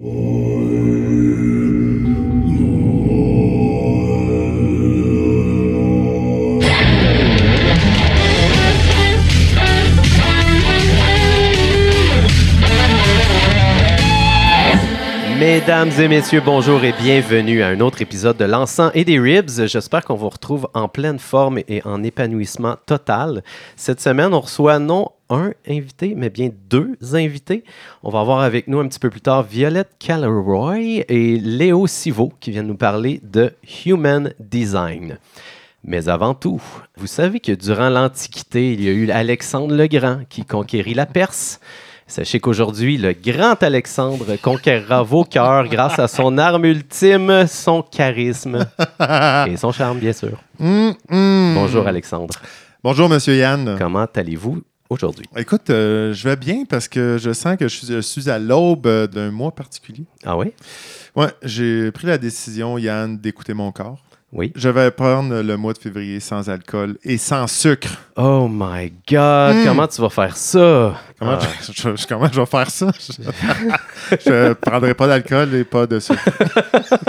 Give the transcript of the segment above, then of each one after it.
I Mesdames et messieurs, bonjour et bienvenue à un autre épisode de L'encens et des ribs. J'espère qu'on vous retrouve en pleine forme et en épanouissement total. Cette semaine, on reçoit non un invité, mais bien deux invités. On va avoir avec nous un petit peu plus tard Violette Calleroy et Léo Sivo qui viennent nous parler de Human Design. Mais avant tout, vous savez que durant l'Antiquité, il y a eu Alexandre le Grand qui conquérit la Perse. Sachez qu'aujourd'hui, le grand Alexandre conquérera vos cœurs grâce à son arme ultime, son charisme et son charme, bien sûr. Mm, mm. Bonjour Alexandre. Bonjour, Monsieur Yann. Comment allez-vous aujourd'hui? Écoute, euh, je vais bien parce que je sens que je suis, je suis à l'aube d'un mois particulier. Ah oui? Ouais, j'ai pris la décision, Yann, d'écouter mon corps. Oui. Je vais prendre le mois de février sans alcool et sans sucre. Oh my God, Mm. comment tu vas faire ça? Comment, Ah. je, je- comment je vais faire ça? Je ne prendrai pas d'alcool et pas de sucre.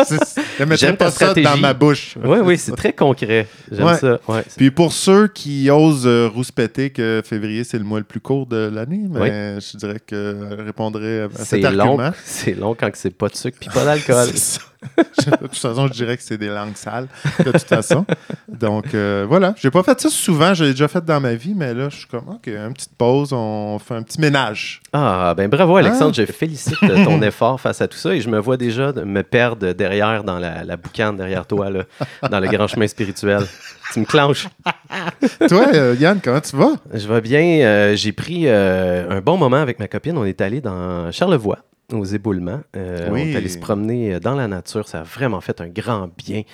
Je ne mettrai pas ça dans ma bouche. Oui, oui, c'est très concret. J'aime Ouais. ça. Ouais. Puis pour ceux qui osent euh, rouspéter que février, c'est le mois le plus court de l'année, mais je dirais que je répondrai à cet long, argument. c'est long quand c'est pas de sucre puis pas d'alcool. De toute façon, je dirais que c'est des langues sales, de toute façon. Donc, euh, voilà. J'ai pas fait ça souvent. J'ai déjà fait dans ma vie, mais là, je suis comme, OK, une petite pause, on fait un petit ménage. Ah, ben bravo Alexandre, Ah. je félicite de ton effort face à tout ça et je me vois déjà me perdre derrière dans la, la boucane derrière toi, là, dans le grand chemin spirituel. Tu me clenches. Toi, euh, Yann, comment tu vas? Je vais bien. euh, J'ai pris euh, un bon moment avec ma copine. On est allé dans Charlevoix, aux éboulements. Euh, Oui. On est allé se promener dans la nature. Ça a vraiment fait un grand bien. Tu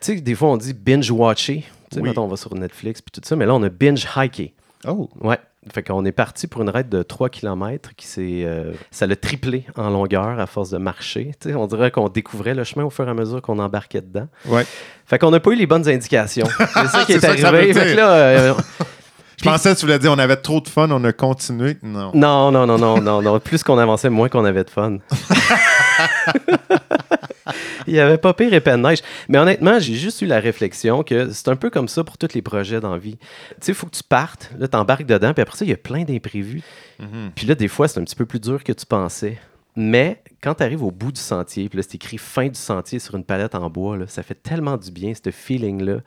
sais, des fois, on dit binge-watcher. Tu sais, Oui. mettons, on va sur Netflix puis tout ça, mais là, on a binge-hiké. Oh, Ouais. Fait qu'on est parti pour une raide de 3 km qui s'est. euh, ça l'a triplé en longueur à force de marcher. Tu sais, on dirait qu'on découvrait le chemin au fur et à mesure qu'on embarquait dedans. ouais. Fait qu'on n'a pas eu les bonnes indications. C'est ça qui est, ça arrivé. Fait que là, euh, Je pensais que tu voulais dire on avait trop de fun, on a continué. Non. non, non, non, non, non, non. Plus qu'on avançait, moins qu'on avait de fun. Il n'y avait pas pire épais de neige. Mais honnêtement, j'ai juste eu la réflexion que c'est un peu comme ça pour tous les projets dans la vie. Tu sais, il faut que tu partes, là, tu embarques dedans, puis après ça, il y a plein d'imprévus. Mhm. Puis là, des fois, c'est un petit peu plus dur que tu pensais. Mais quand tu arrives au bout du sentier, puis là, c'est écrit fin du sentier sur une palette en bois, là, ça fait tellement du bien, ce feeling-là.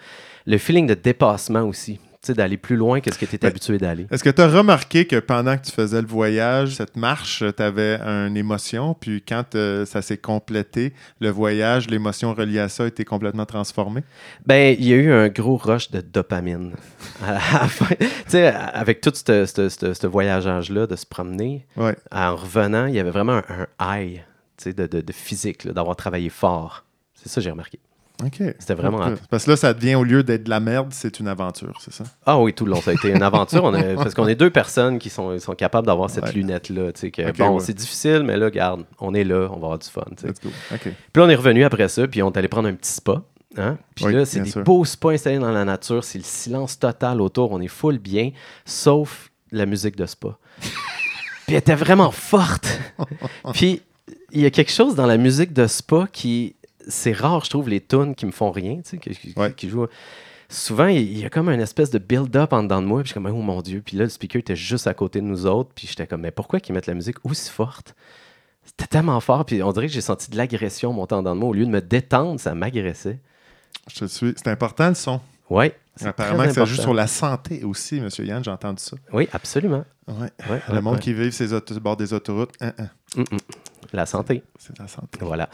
Le feeling de dépassement aussi. D'aller plus loin que ce que tu es Ben, habitué d'aller. Est-ce que tu as remarqué que pendant que tu faisais le voyage, cette marche, tu avais une émotion, puis quand euh, ça s'est complété, le voyage, l'émotion reliée à ça a été complètement transformée? Ben, il y a eu un gros rush de dopamine avec tout ce, ce voyagage-là, de se promener, Ouais. en revenant, il y avait vraiment un, un high de, de- de physique, là, d'avoir travaillé fort. C'est ça que j'ai remarqué. OK. C'était vraiment. Parce que là, ça devient, au lieu d'être de la merde, c'est une aventure, c'est ça? Ah oui, tout le long, ça a été une aventure. On a- parce qu'on est deux personnes qui sont, sont capables d'avoir cette Ouais. lunette-là. tu sais, que, Ok, bon, ouais. c'est difficile, mais là, garde, on est là, on va avoir du fun. tu sais. Let's go. Puis là, on est revenu après ça, puis on est allé prendre un petit spa. Hein? Puis Oui, là, c'est des sûr. beaux spas installés dans la nature, c'est le silence total autour, on est full bien, sauf la musique de spa. puis elle était vraiment forte. puis il y a quelque chose dans la musique de spa qui. C'est rare, je trouve, les tunes qui me font rien, tu sais, qui, qui- Ouais. qui jouent. Souvent, il y a comme une espèce de build-up en dedans de moi, puis je suis comme, oh mon Dieu. Puis là, le speaker était juste à côté de nous autres, puis j'étais comme, mais pourquoi qu'ils mettent la musique aussi forte? C'était tellement fort, puis on dirait que j'ai senti de l'agression monter en dedans de moi. Au lieu de me détendre, ça m'agressait. Je te suis. C'est important, le son. C'est Apparemment que ça joue sur la santé aussi, M. Yann, j'ai entendu ça. Oui, absolument. Ouais. Ouais, Le ouais, monde ouais. qui vit sur les bord des autoroutes, hein, hein, Mm, mm. La santé. c'est la santé. Voilà.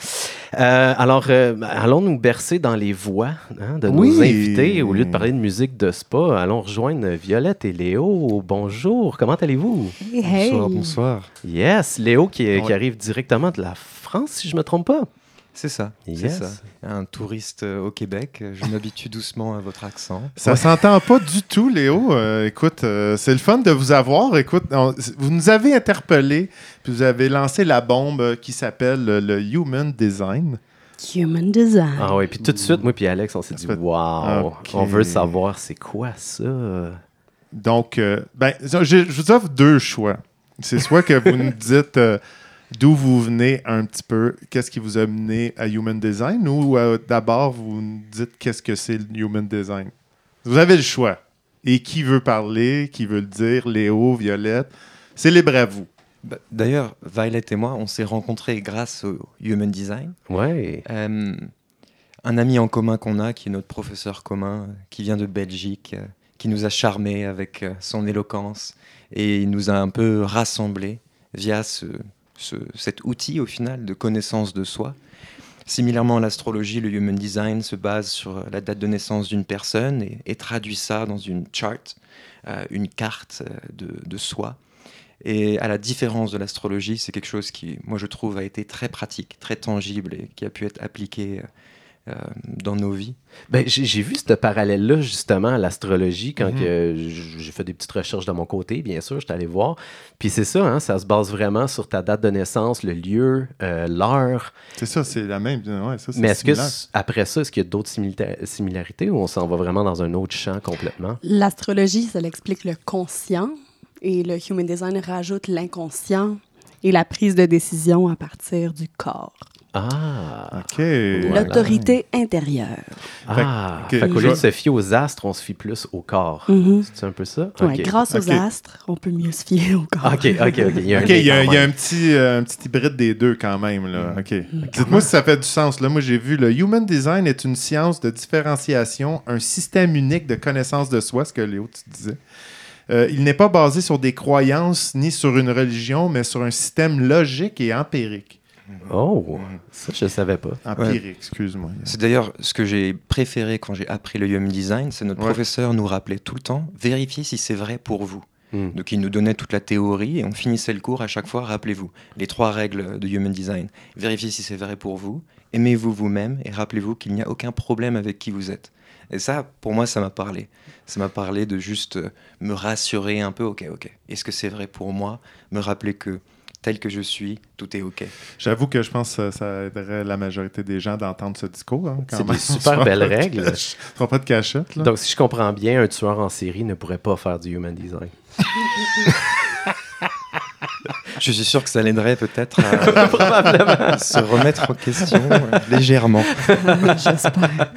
Euh, alors, euh, allons nous bercer dans les voix hein, de nos invités? Au lieu de parler de musique de spa, allons rejoindre Violette et Léo. Bonjour, comment allez-vous? Hey. Bonsoir, bonsoir. Yes, Léo qui, est- qui arrive directement de la France, si je me trompe pas. C'est ça, Yes. c'est ça. Un touriste euh, au Québec. euh, Je m'habitue doucement à votre accent. Ça s'entend pas du tout, Léo. Euh, écoute, euh, c'est le fun de vous avoir. Écoute, on- vous nous avez interpellés, puis vous avez lancé la bombe qui s'appelle le Human Design. Human design. Ah oui, puis tout de suite, moi puis Alex, on s'est dit, waouh, on veut savoir c'est quoi ça. Donc, euh, ben, je, je vous offre deux choix. C'est soit que vous nous dites euh, d'où vous venez un petit peu, qu'est-ce qui vous a mené à Human Design? Ou euh, d'abord vous nous dites qu'est-ce que c'est le Human Design? Vous avez le choix. Et qui veut parler, qui veut le dire, Léo, Violette, c'est libre à vous. Bah, D'ailleurs, Violet et moi, on s'est rencontrés grâce au Human Design. Ouais. Euh, un ami en commun qu'on a, qui est notre professeur commun, qui vient de Belgique, euh, qui nous a charmés avec euh, son éloquence et il nous a un peu rassemblés via ce, ce- cet outil au final de connaissance de soi. Similairement à l'astrologie, le Human Design se base sur euh, la date de naissance d'une personne et, traduit ça dans une chart, euh, une carte euh, de, de soi. Et à la différence de l'astrologie, c'est quelque chose qui, moi, je trouve, a été très pratique, très tangible et qui a pu être appliqué euh, dans nos vies? Ben, j'ai vu ce parallèle-là, justement, à l'astrologie, quand Mhm. j'ai fait des petites recherches de mon côté, bien sûr, j'étais allé voir. Puis c'est ça, hein, ça se base vraiment sur ta date de naissance, le lieu, euh, l'heure. C'est ça, c'est la même. Ouais, ça, Mais est-ce que, après ça, est-ce qu'il y a d'autres similarités ou on s'en va vraiment dans un autre champ complètement? L'astrologie, ça l'explique le conscient et le human design rajoute l'inconscient et la prise de décision à partir du corps. Ah! OK. Voilà. L'autorité intérieure. Ah! Fait que- Fait qu'au lieu de se fier aux astres, on se fie plus au corps. Mhm. C'est un peu ça? Ouais, Ok. grâce aux astres, on peut mieux se fier au corps. OK, OK, OK. Il y a un il y a, quand il y a même. un, petit, euh, un petit hybride des deux quand même. Là. Mm. OK. Dites-moi si ça fait du sens. Là, moi, j'ai vu le Human Design est une science de différenciation, un système unique de connaissance de soi, ce que Léo, tu disais. Euh, il n'est pas basé sur des croyances ni sur une religion, mais sur un système logique et empirique. Oh! Ça, je savais pas. Empirique, excuse-moi. C'est d'ailleurs ce que j'ai préféré quand j'ai appris le Human Design, c'est notre Ouais. professeur nous rappelait tout le temps, vérifiez si c'est vrai pour vous. Hmm. Donc il nous donnait toute la théorie et on finissait le cours à chaque fois, rappelez-vous, les trois règles de Human Design. Vérifiez si c'est vrai pour vous, aimez-vous vous-même et rappelez-vous qu'il n'y a aucun problème avec qui vous êtes. Et ça, pour moi, ça m'a parlé. Ça m'a parlé de juste me rassurer un peu, ok, ok, est-ce que c'est vrai pour moi? Me rappeler que tel que je suis, tout est ok. J'avoue que je pense que ça aiderait la majorité des gens d'entendre ce discours. hein, quand C'est des super belles règles. Ne pas de cachette. Là. Donc, si je comprends bien, un tueur en série ne pourrait pas faire du human design. Je suis sûr que ça l'aiderait peut-être à se remettre en question euh, légèrement. J'espère.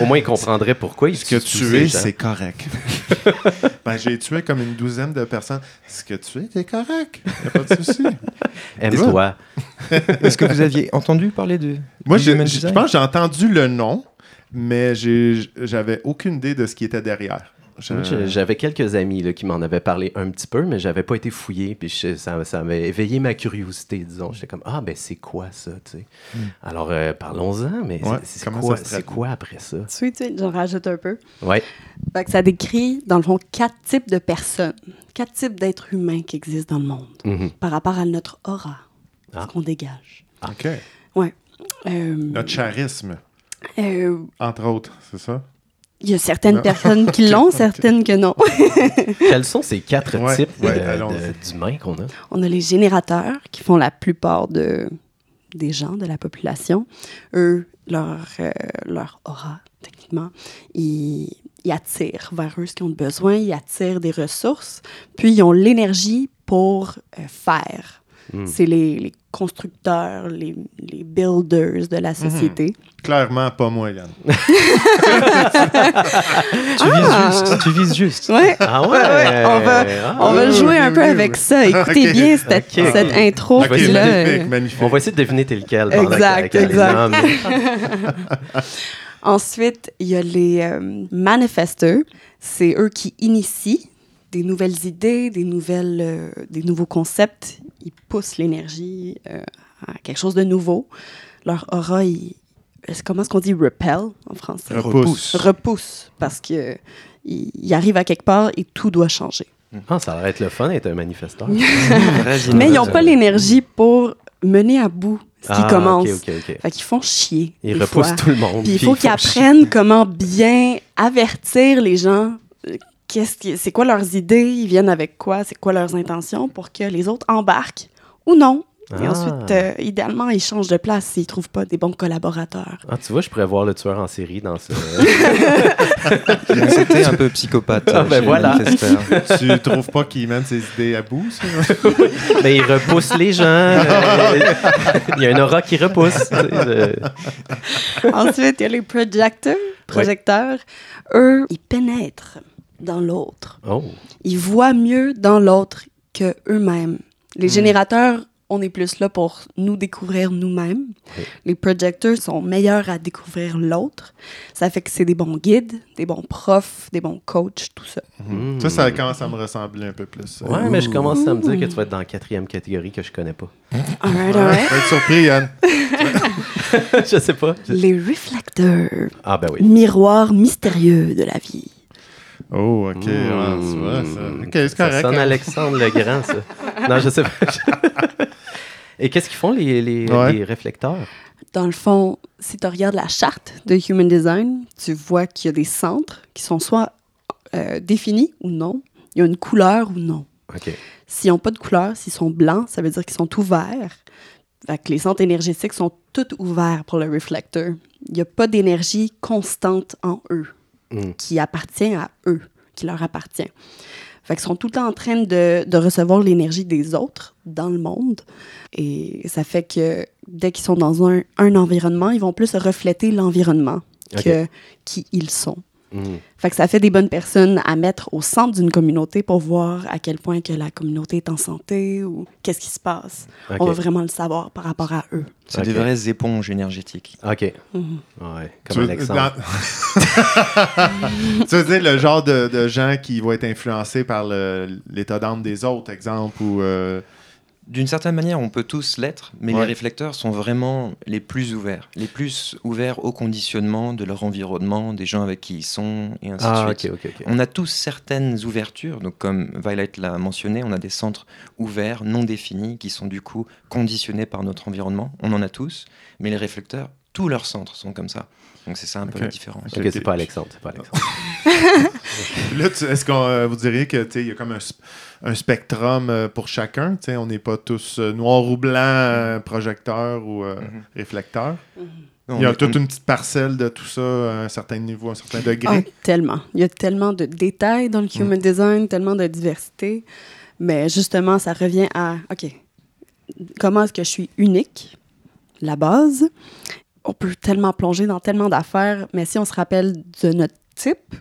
Au moins, il comprendrait pourquoi il Ce que tu es, c'est correct. ben, j'ai tué comme une douzaine de personnes. Ce que tu es, c'est correct. Il a pas de souci. Aime-toi. Est-ce que vous aviez entendu parler de Moi, je, pense que j'ai entendu le nom, mais j'avais aucune idée de ce qui était derrière. J'avais quelques amis là, qui m'en avaient parlé un petit peu, mais j'avais pas été fouillé. Puis je- ça, ça avait éveillé ma curiosité, disons. J'étais comme, ah, ben c'est quoi ça, tu sais? Alors, euh, parlons-en, mais Ouais, c'est- quoi, après ça? Tu sais, j'en rajoute un peu. Ouais. Fait que ça décrit, dans le fond, quatre types de personnes, quatre types d'êtres humains qui existent dans le monde Mhm. par rapport à notre aura, Ah. ce qu'on dégage. OK. Euh, Notre charisme, euh, entre autres, c'est ça? Il y a certaines personnes qui l'ont, certaines que non. Quels sont ces quatre Ouais, types ouais, d'humains qu'on a? On a les générateurs qui font la plupart de, des gens de la population. Eux, leur, euh, leur aura, techniquement, ils, ils attirent vers eux ce qu'ils ont besoin, ils attirent des ressources, puis ils ont l'énergie pour euh, faire. Hmm. C'est les, les constructeurs, les, les builders de la société. Clairement, pas moi, Yann. Tu vises juste. Tu vises juste. Ouais. Ah ouais? ouais, on va- Ah. On va jouer un peu avec ça. Écoutez bien cette, cette intro. Je vais OK, essayer là, magnifique, euh, magnifique. On va essayer de deviner t'es lequel Exact, exact. Ensuite, il y a les euh, manifesteurs. C'est eux qui initient des nouvelles idées, des, nouvelles, euh, des nouveaux concepts. Ils poussent l'énergie euh, à quelque chose de nouveau. Leur aura, il- est-ce- comment est-ce qu'on dit repel en français? Repousse. Repousse, parce que il il arrive à quelque part et tout doit changer. Ah, ça va être le fun d'être un manifesteur. Mais ils n'ont pas l'énergie pour mener à bout ce qui Ah, commence. OK, OK, OK. Fait qu'ils font chier. Ils repoussent fois. tout le monde. Puis il faut qu'ils apprennent comment bien avertir les gens. Qu'est-ce qui, c'est quoi leurs idées, ils viennent avec quoi, c'est quoi leurs intentions pour que les autres embarquent ou non Et Ah. ensuite, euh, idéalement, ils changent de place s'ils ne trouvent pas des bons collaborateurs. Ah, tu vois, je pourrais voir le tueur en série dans ce. C'était un peu psychopathe. Ah, ben voilà. Tu trouves pas qu'il mène ses idées à bout, ça? Mais il repousse les gens. euh, il y a un aura qui repousse. euh. Ensuite, il y a les projecteurs. projecteurs. Eux, ils pénètrent dans l'autre. Oh. Ils voient mieux dans l'autre que eux-mêmes. Les Hmm. générateurs, on est plus là pour nous découvrir nous-mêmes. Oui. Les projecteurs sont meilleurs à découvrir l'autre. Ça fait que c'est des bons guides, des bons profs, des bons coachs, tout ça. Mm. Ça, ça commence à me ressembler un peu plus. Ouais, mais je commence à me dire que tu vas être dans la quatrième catégorie que je connais pas. Je vais être surpris, Yann. je sais pas. Je- Les réflecteurs, Ah, ben oui. miroirs mystérieux de la vie. Oh, OK. Mm. ouais, tu vois, ça. OK, c'est Ça correct. sonne hein. Alexandre le Grand, ça. non, je sais pas. Et qu'est-ce qu'ils font, les, les, Ouais. les réflecteurs? Dans le fond, si tu regardes la charte de Human Design, tu vois qu'il y a des centres qui sont soit euh, définis ou non. Il y a une couleur ou non. OK. S'ils n'ont pas de couleur, s'ils sont blancs, ça veut dire qu'ils sont ouverts. Fait que les centres énergétiques sont tous ouverts pour le réflecteur. Il n'y a pas d'énergie constante en eux, Mm. qui appartient à eux, qui leur appartient. Fait qu'ils sont tout le temps en train de, de recevoir l'énergie des autres dans le monde. Et ça fait que dès qu'ils sont dans un, un environnement, ils vont plus refléter l'environnement que qui ils sont. Mm. Fait que ça fait des bonnes personnes à mettre au centre d'une communauté pour voir à quel point que la communauté est en santé ou qu'est-ce qui se passe. On va vraiment le savoir par rapport à eux. C'est des vraies éponges énergétiques. OK. Mhm. Ouais, Tu comme veux, Alexandre. tu veux dire le genre de, de gens qui vont être influencés par l'état d'âme des autres, exemple, ou... euh, D'une certaine manière, on peut tous l'être, mais Ouais. les réflecteurs sont vraiment les plus ouverts. Les plus ouverts au conditionnement de leur environnement, des gens avec qui ils sont, et ainsi Ah, de OK, suite. On a tous certaines ouvertures, donc comme Violet l'a mentionné, on a des centres ouverts, non définis, qui sont du coup conditionnés par notre environnement. On en a tous, mais les réflecteurs, tous leurs centres sont comme ça. Donc c'est ça un peu Ok. la différence. OK, c'est pas Alexandre, c'est pas Alexandre. Là, est-ce qu'on euh, vous diriez que il y a comme un, sp- un spectrum euh, pour chacun? tu sais, On n'est pas tous euh, noir ou blanc, euh, projecteur ou euh, Mhm. réflecteur? Non, Il y a toute une petite parcelle de tout ça à un certain niveau, à un certain Ah, degré. tellement. Il y a tellement de détails dans le human design, tellement de diversité. Mais justement, ça revient à, OK, comment est-ce que je suis unique? La base? On peut tellement plonger dans tellement d'affaires, mais si on se rappelle de notre type,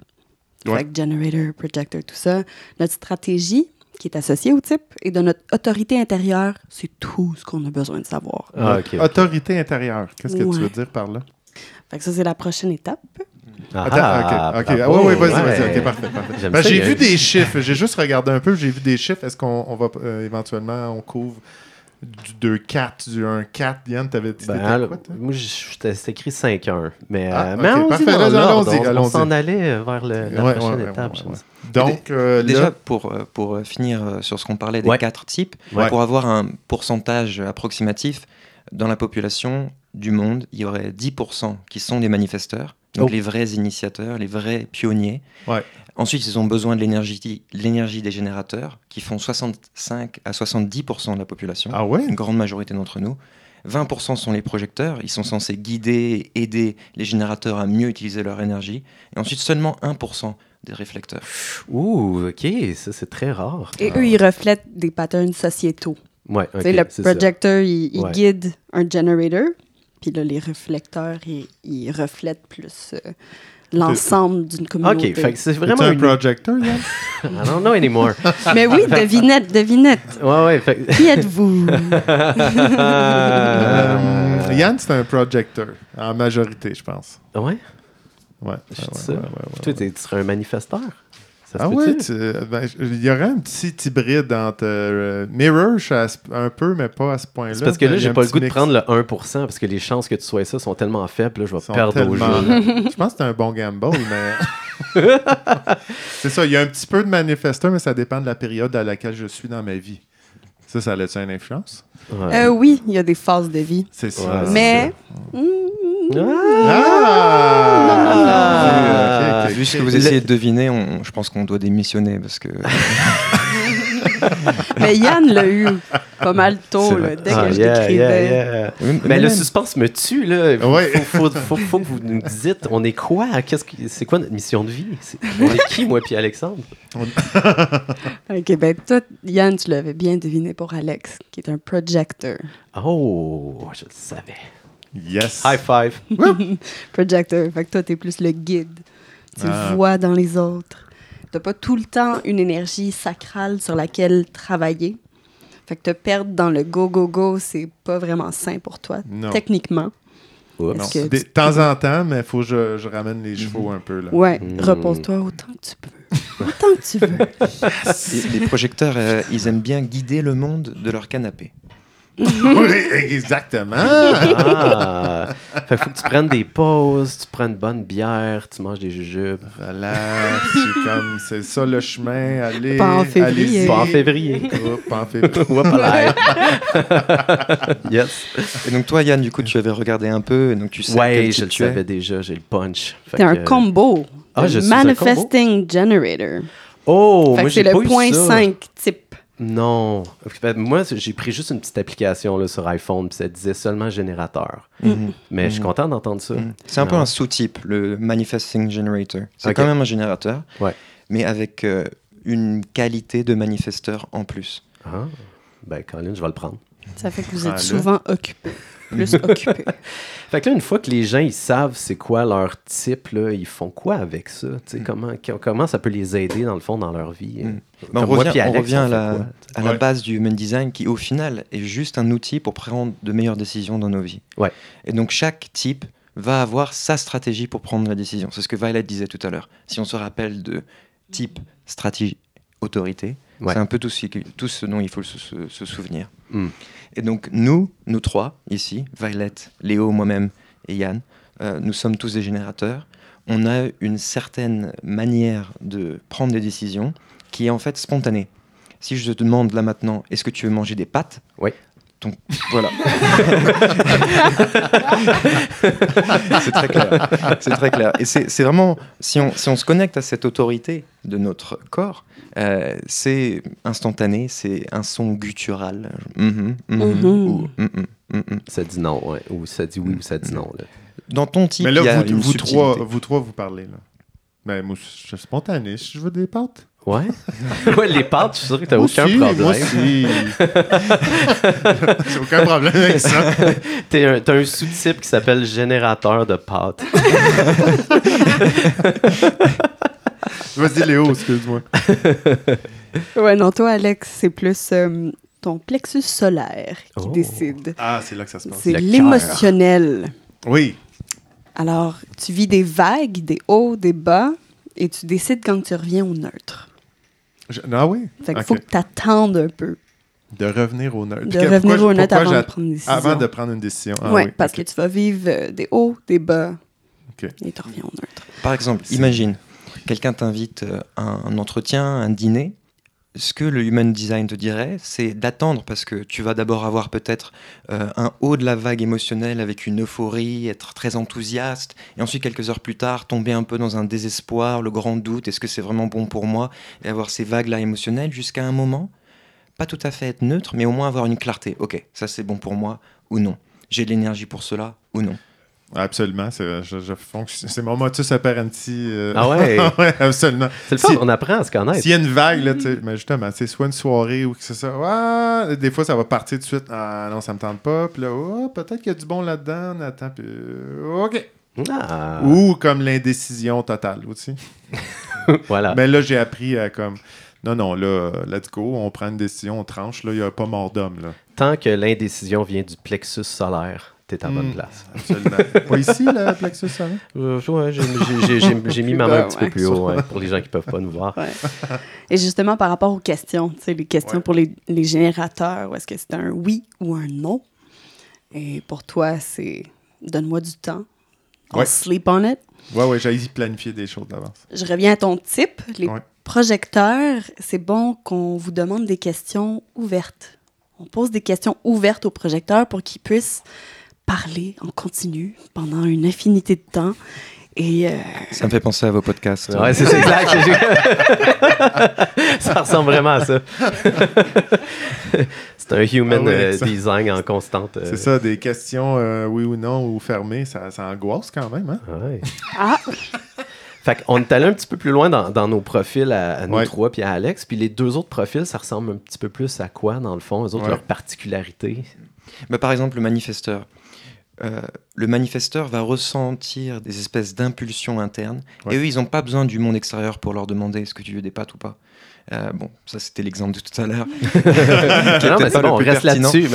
Ouais. generator, projector, tout ça, notre stratégie qui est associée au type et de notre autorité intérieure, c'est tout ce qu'on a besoin de savoir. Ah. Autorité intérieure. Qu'est-ce que tu veux dire par là? Fait que ça, c'est la prochaine étape. Ah, Attends, ok, ok. bravo, Ah, ouais, ouais, vas-y, vas-y, ouais. ok, parfait, parfait. Ben, j'ai vu des chiffres, j'ai juste regardé un peu, j'ai vu des chiffres. Est-ce qu'on on va euh, éventuellement, on couvre du 2-4, du 1-4? Yann, t'avais dit Ben, c'était quoi, moi, c'est écrit 5-1. Mais, Ah, euh, ok, mais allons-y parfait, dans allons-y, On- On allons-y. s'en allait vers le- la Ouais, prochaine ouais, étape. ouais, je ouais. pense. Donc, euh, Déjà, là, pour, euh, pour euh, finir sur ce qu'on parlait des Ouais. quatre types, Ouais. pour avoir un pourcentage approximatif, dans la population du monde, il y aurait 10% qui sont des manifesteurs, donc Oh. les vrais initiateurs, les vrais pionniers. Ouais. Ensuite, ils ont besoin de l'énergie des générateurs, qui font 65 à 70% de la population, ah ouais? une grande majorité d'entre nous. 20% sont les projecteurs, ils sont censés guider et aider les générateurs à mieux utiliser leur énergie. Et ensuite, seulement 1% des réflecteurs. Ouh, OK, ça, c'est très rare. Et eux, ils reflètent des patterns sociétaux. Ouais, Tu OK, sais, le ça. projecteur, il, il Ouais. guide un generator, puis là, les réflecteurs, ils, ils reflètent plus euh, l'ensemble d'une communauté. OK, fait que c'est C'est vraiment un Yann? I don't know anymore. Mais oui, devinette, devinette. ouais, ouais, fait... Qui êtes-vous? Euh, Yann, c'est un projector, en majorité, je pense. ouais? Ouais. Je ouais, ouais, ouais, ouais, Toi, tu serais un manifesteur? Ça Ah ouais, tu- ben, il y aurait un petit hybride entre euh, Mirror, un peu, mais pas à ce point-là. C'est parce que là, j'ai pas le goût de prendre le 1% parce que les chances que tu sois ça sont tellement faibles, là, je vais sont perdre au tellement- jeu. Je pense que c'est un bon gamble, mais. c'est ça, il y a un petit peu de manifesteur, mais ça dépend de la période à laquelle je suis dans ma vie. Ça, ça a-tu une influence? Ouais. Euh, oui, il y a des phases de vie. C'est ça. Ouais, Mais ça. Ah! Vu ce que vous essayez de deviner, on- je pense qu'on doit démissionner parce que Mais Yann l'a eu pas mal tôt, là, dès Ah, que je yeah, l'écrivais. yeah, yeah. Oui, Mais mais le même- suspense me tue, là. Il Ouais. faut, faut, faut- faut que vous nous dites, on est quoi? Qu'est-ce c'est quoi notre mission de vie? On est qui, moi puis Alexandre? OK, ben toi, Yann, tu l'avais bien deviné pour Alex, qui est un projector. Oh, je le savais. Yes. High five. Projector. Fait que toi, t'es plus le guide. Tu Ah. vois dans les autres. T'as pas tout le temps une énergie sacrale sur laquelle travailler. Fait que te perdre dans le go-go-go, c'est pas vraiment sain pour toi, Non. techniquement. Que De tu- temps en temps, mais il faut que je, je ramène les chevaux un peu. Là. Ouais, Mm. repose-toi autant que tu peux. Autant que tu veux. Les, les projecteurs, euh, ils aiment bien guider le monde de leur canapé. oui, exactement. Ah! fait que faut que tu prennes des pauses, tu prends une bonne bière, tu manges des jujubes. Voilà, c'est comme, c'est ça le chemin. Allez, Pas en février. Pas en février. Oh, pas en février. Yes. Et donc toi, Yann, du coup, tu avais regardé un peu, et donc tu sais Ouais, je le tu es. savais déjà, j'ai le punch. T'es un combo. Ah, je suis un Manifesting Generator. Oh, fait moi c'est le eu point ça. 5 type. Non. Que Moi, j'ai pris juste une petite application là, sur iPhone, puis ça disait seulement générateur. Mhm. Mais je suis Mhm. content d'entendre ça. Mhm. C'est un peu un sous-type, le Manifesting Generator. C'est quand même un générateur, Ouais. mais avec euh, une qualité de manifesteur en plus. Ah. Ben, Colin, je vais le prendre. Ça fait que vous Ah, êtes là. souvent occupé. Plus occupé. Fait que là, une fois que les gens ils savent c'est quoi leur type, là, ils font quoi avec ça? Tu sais, comment, comment ça peut les aider, dans le fond, dans leur vie? Mm. Ben, on moi revient, on à, la, quoi? à la Ouais. base du human design qui, au final, est juste un outil pour prendre de meilleures décisions dans nos vies. Ouais. Et donc, chaque type va avoir sa stratégie pour prendre la décision. C'est ce que Violet disait tout à l'heure. Si on se rappelle de type, stratégie, autorité, Ouais. c'est un peu tout ce, qui- tout ce dont il faut se, se- se souvenir. Mm. Et donc, nous, nous trois, ici, Violet, Léo, moi-même et Yann, euh, nous sommes tous des générateurs. On a une certaine manière de prendre des décisions qui est en fait spontanée. Si je te demande là maintenant, est-ce que tu veux manger des pâtes Oui. Donc voilà. c'est très clair. C'est très clair. Et c'est c'est vraiment, si on, si on se connecte à cette autorité de notre corps, euh, c'est instantané, c'est un son guttural. Mhm, mhm, Mhm. ou. Ça dit non, ouais. Ou ça dit oui, ou ça dit non. Là. Dans ton type, Mais il y là, a vous, une vous trois, vous trois, vous parlez. Là. Ben, moi, je suis spontané. Si je veux des pâtes. Ouais. ouais, les pâtes, je suis sûr que t'as aucun aussi, problème. Moi aussi. J'ai aucun problème avec ça. T'es un- T'as un, sous-type qui s'appelle générateur de pâtes. Vas-y, Léo, excuse-moi. ouais, non, toi, Alex, c'est plus euh, ton plexus solaire qui Oh. décide. Ah, c'est là que ça se passe. C'est l'émotionnel. Oui. Alors, tu vis des vagues, des hauts, des bas, et tu décides quand tu reviens au neutre. Je- ah oui? Fait qu'il faut que tu attendes un peu De revenir au neutre. de revenir pourquoi- au neutre avant de prendre une décision. Avant de prendre une décision. Ah ouais, oui, parce que tu vas vivre euh, des hauts, des bas, Ok. et tu reviens au neutre. Par exemple, imagine, quelqu'un t'invite euh, à un entretien, un dîner. Ce que le human design te dirait, c'est d'attendre parce que tu vas d'abord avoir peut-être euh, un haut de la vague émotionnelle avec une euphorie, être très enthousiaste, et ensuite quelques heures plus tard tomber un peu dans un désespoir, le grand doute, est-ce que c'est vraiment bon pour moi, et avoir ces vagues-là émotionnelles jusqu'à un moment, pas tout à fait être neutre, mais au moins avoir une clarté. Ok, ça c'est bon pour moi ou non. J'ai de l'énergie pour cela ou non. Absolument. C'est, je, je fonc- c'est mon motus apparenti. euh, Ah ouais? ouais, absolument. C'est le fun, Si- on apprend à se connaître. S'il y a une vague, là, tu sais, mais justement, c'est soit une soirée ou que c'est ça. Ouais, des fois, ça va partir tout de suite. Ah non, ça me tente pas. Puis là, oh, peut-être qu'il y a du bon là-dedans. On attend. Puis, euh, OK. Ah, Ou comme l'indécision totale aussi. voilà. Mais là, j'ai appris à comme. Non, non, là, let's go. On prend une décision, on tranche. Là, il n'y a pas mort d'homme. Là. Tant que l'indécision vient du plexus solaire, t'es à bonne Mm. place. Absolument. pas ici, le plexus solaire? Euh, ouais, j'ai- mis ma main un petit peu plus haut ouais, pour les gens qui peuvent pas nous voir. Ouais. Et justement, par rapport aux questions, tu sais, les questions Ouais. pour les, les générateurs, est-ce que c'est un oui ou un non? Et pour toi, c'est donne-moi du temps. Sleep on it. Ouais, ouais, j'ai y planifier des choses d'avance. Je reviens à ton type. Les Ouais. projecteurs, c'est bon qu'on vous demande des questions ouvertes. On pose des questions ouvertes aux projecteurs pour qu'ils puissent parler en continu pendant une infinité de temps Et euh, Ça me fait penser à vos podcasts. Ouais, c'est exact. ça ressemble vraiment à ça. c'est un human Ah ouais, euh, ça- design en constante. euh, C'est ça, des questions euh, oui ou non ou fermées, ça, ça angoisse quand même. Hein? ouais. ah, Fait qu'on est allé un petit peu plus loin dans, dans nos profils à, à nous Ouais. trois puis à Alex. Puis les deux autres profils, ça ressemble un petit peu plus à quoi, dans le fond, eux autres, Ouais. leurs particularités? Bah, par exemple, le manifesteur. Euh, le manifesteur va ressentir des espèces d'impulsions internes. Ouais. Et eux, ils n'ont pas besoin du monde extérieur pour leur demander est-ce que tu veux des pâtes ou pas. Euh, bon, ça c'était l'exemple de tout à l'heure. Non, mais pas bon, on reste là-dessus.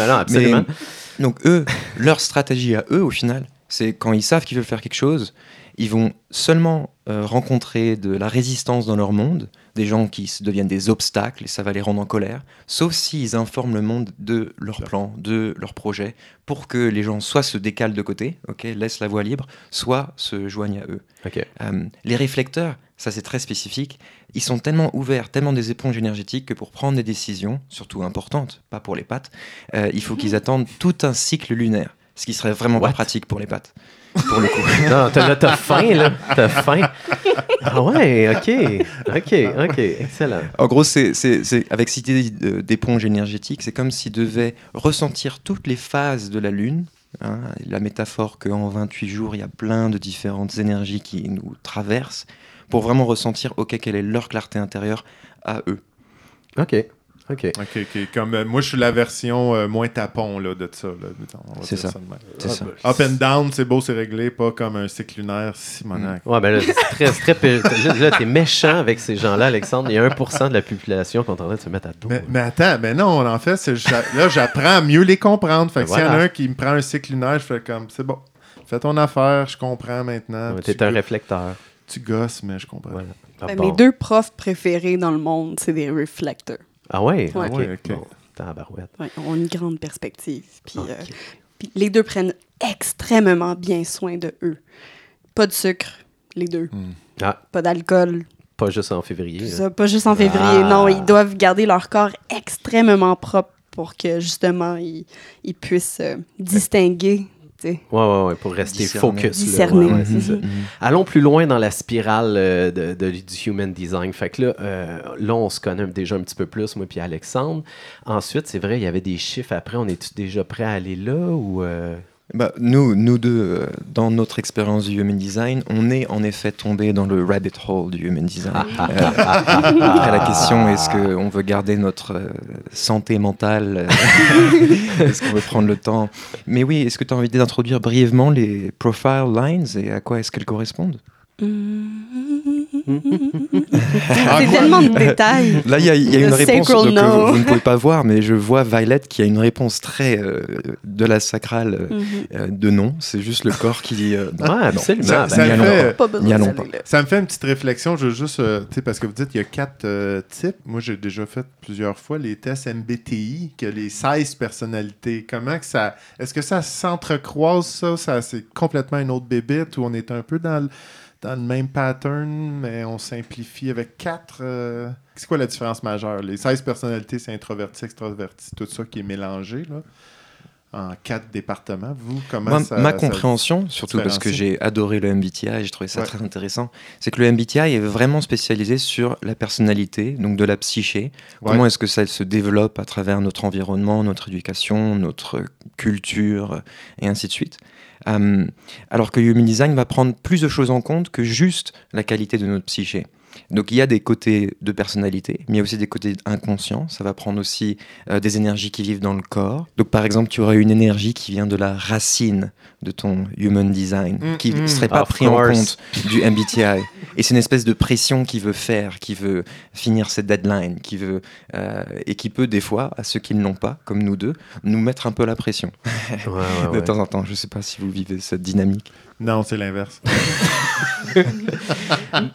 Donc eux, leur stratégie à eux, au final, c'est quand ils savent qu'ils veulent faire quelque chose, ils vont seulement euh, rencontrer de la résistance dans leur monde, des gens qui se deviennent des obstacles et ça va les rendre en colère, sauf s'ils informent le monde de leur plan, de leur projet, pour que les gens soit se décalent de côté, ok, laissent la voie libre, soit se joignent à eux. Euh, les réflecteurs, ça c'est très spécifique, ils sont tellement ouverts, tellement des éponges énergétiques que pour prendre des décisions, surtout importantes, pas pour les pattes, euh, il faut qu'ils attendent tout un cycle lunaire, ce qui serait vraiment What? pas pratique pour les pattes, pour le coup. Non, t'as, là, t'as faim, là. T'as faim. Ah ouais, OK. OK, OK. Excellent. En gros, c'est, c'est, c'est- avec cette idée d'éponge énergétique, c'est comme s'ils devaient ressentir toutes les phases de la Lune. hein, la métaphore qu'en 28 jours, il y a plein de différentes énergies qui nous traversent, pour vraiment ressentir, ok, quelle est leur clarté intérieure à eux. OK. OK. Ok, ok. Comme, euh, moi, je suis la version euh, moins tapon là, de ça. Là, on va C'est ça. C'est ça. Up and down, c'est beau, c'est réglé, pas comme un cycle lunaire Simonac. Ouais, ben là, c'est très, très Là, là, t'es méchant avec ces gens-là, Alexandre. Il y a 1% de la population qui est en train de se mettre à dos. Mais, mais attends, mais non, en fait, là, j'apprends à mieux les comprendre. Fait que s'il y en a un qui me prend un cycle lunaire, je fais comme, c'est bon, fais ton affaire, je comprends maintenant. Ouais, tu, T'es un go- réflecteur. tu gosses, mais je comprends. Voilà. Ah, ben, bon. mes deux profs préférés dans le monde, c'est des reflecteurs. Ah ouais? Ouais. OK. Ouais, ok. Bon, tabarouette. Ouais, ils ont une grande perspective. Puis, euh, puis les deux prennent extrêmement bien soin de eux. Pas de sucre, les deux. Ah, Pas d'alcool, pas juste en février. ça. Pas juste en février. Ah. Non, ils doivent garder leur corps extrêmement propre pour que justement ils, ils puissent euh, distinguer. Tu sais. Ouais, ouais, ouais, pour rester Discerner. focus. là. Discerner. Ouais, ouais, c'est ça. Mhm. Allons plus loin dans la spirale euh, de, de- du human design. Fait que là, euh, là, on se connaît déjà un petit peu plus, moi puis Alexandre. Ensuite, c'est vrai, il y avait des chiffres après. On est déjà prêt à aller là ou... euh, Bah, nous, nous deux, euh, dans notre expérience du Human Design, on est en effet tombé dans le rabbit hole du Human Design. Euh, après la question, est-ce qu'on veut garder notre euh, santé mentale Est-ce qu'on veut prendre le temps? Mais oui, est-ce que tu as envie d'introduire brièvement les profile lines et à quoi est-ce qu'elles correspondent? C'est tellement de détails. Là, il y a, y une réponse que no. vous, vous ne pouvez pas voir, mais je vois Violet qui a une réponse très euh, de la sacrale euh, Mhm. euh, de non. C'est juste le corps qui dit euh, non. Ouais, absolument. Ça- Ben, ça me fait- pas. Pas ça, me une petite réflexion. Je veux juste, euh, tu sais, parce que vous dites qu'il y a quatre euh, types. Moi, j'ai déjà fait plusieurs fois les tests MBTI, que les 16 personnalités. Comment que ça. Est-ce que ça s'entrecroise, ça, ça C'est complètement une autre bébite où on est un peu dans le, dans le même pattern, mais on simplifie avec quatre. euh, C'est quoi la différence majeure? Les 16 personnalités, c'est introverti, extraverti, tout ça qui est mélangé, là, en quatre départements. Vous, comment Moi, ça. ma ça- compréhension, surtout parce que j'ai adoré le MBTI et j'ai trouvé ça Ouais. très intéressant, c'est que le MBTI est vraiment spécialisé sur la personnalité, donc de la psyché. Ouais. Comment est-ce que ça se développe à travers notre environnement, notre éducation, notre culture, et ainsi de suite. Euh, alors que Human Design va prendre plus de choses en compte que juste la qualité de notre psyché. Donc il y a des côtés de personnalité, mais il y a aussi des côtés inconscients. Ça va prendre aussi euh, des énergies qui vivent dans le corps. Donc par exemple, tu aurais une énergie qui vient de la racine de ton human design, Mm, qui ne mm. serait pas Of pris en compte du MBTI. Et c'est une espèce de pression qui veut faire, qui veut finir cette deadline, qui veut euh, et qui peut des fois, à ceux qui ne l'ont pas, comme nous deux, nous mettre un peu la pression Ouais, ouais, de ouais. temps en temps. Je ne sais pas si vous vivez cette dynamique. Non, c'est l'inverse.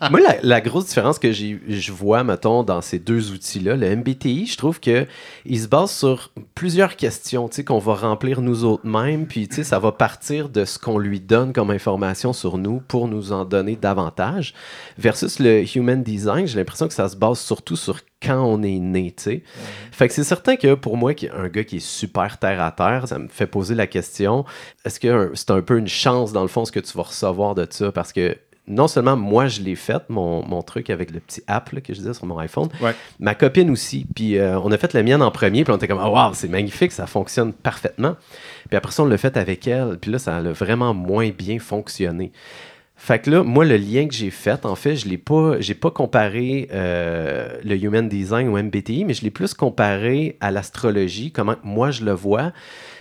Moi, la, grosse différence que je vois, mettons, dans ces deux outils-là, le MBTI, je trouve que il se base sur plusieurs questions, qu'on va remplir nous autres mêmes, puis ça va partir de ce qu'on lui donne comme information sur nous pour nous en donner davantage. Versus le Human Design, j'ai l'impression que ça se base surtout sur quand on est né, tu sais. Fait que c'est certain que pour moi, un gars qui est super terre à terre, ça me fait poser la question est-ce que c'est un peu une chance, dans le fond, ce que tu vas recevoir de ça? Parce que non seulement moi, je l'ai fait, mon, mon truc avec le petit app là, que je disais sur mon iPhone, Ouais. ma copine aussi. Puis euh, on a fait la mienne en premier, puis on était comme, oh, wow, c'est magnifique, ça fonctionne parfaitement. Puis après ça, on l'a fait avec elle, puis là, ça a vraiment moins bien fonctionné. Fait que là, moi, le lien que j'ai fait, en fait, je l'ai pas, j'ai pas comparé euh, le Human Design au MBTI, mais je l'ai plus comparé à l'astrologie, comment moi je le vois.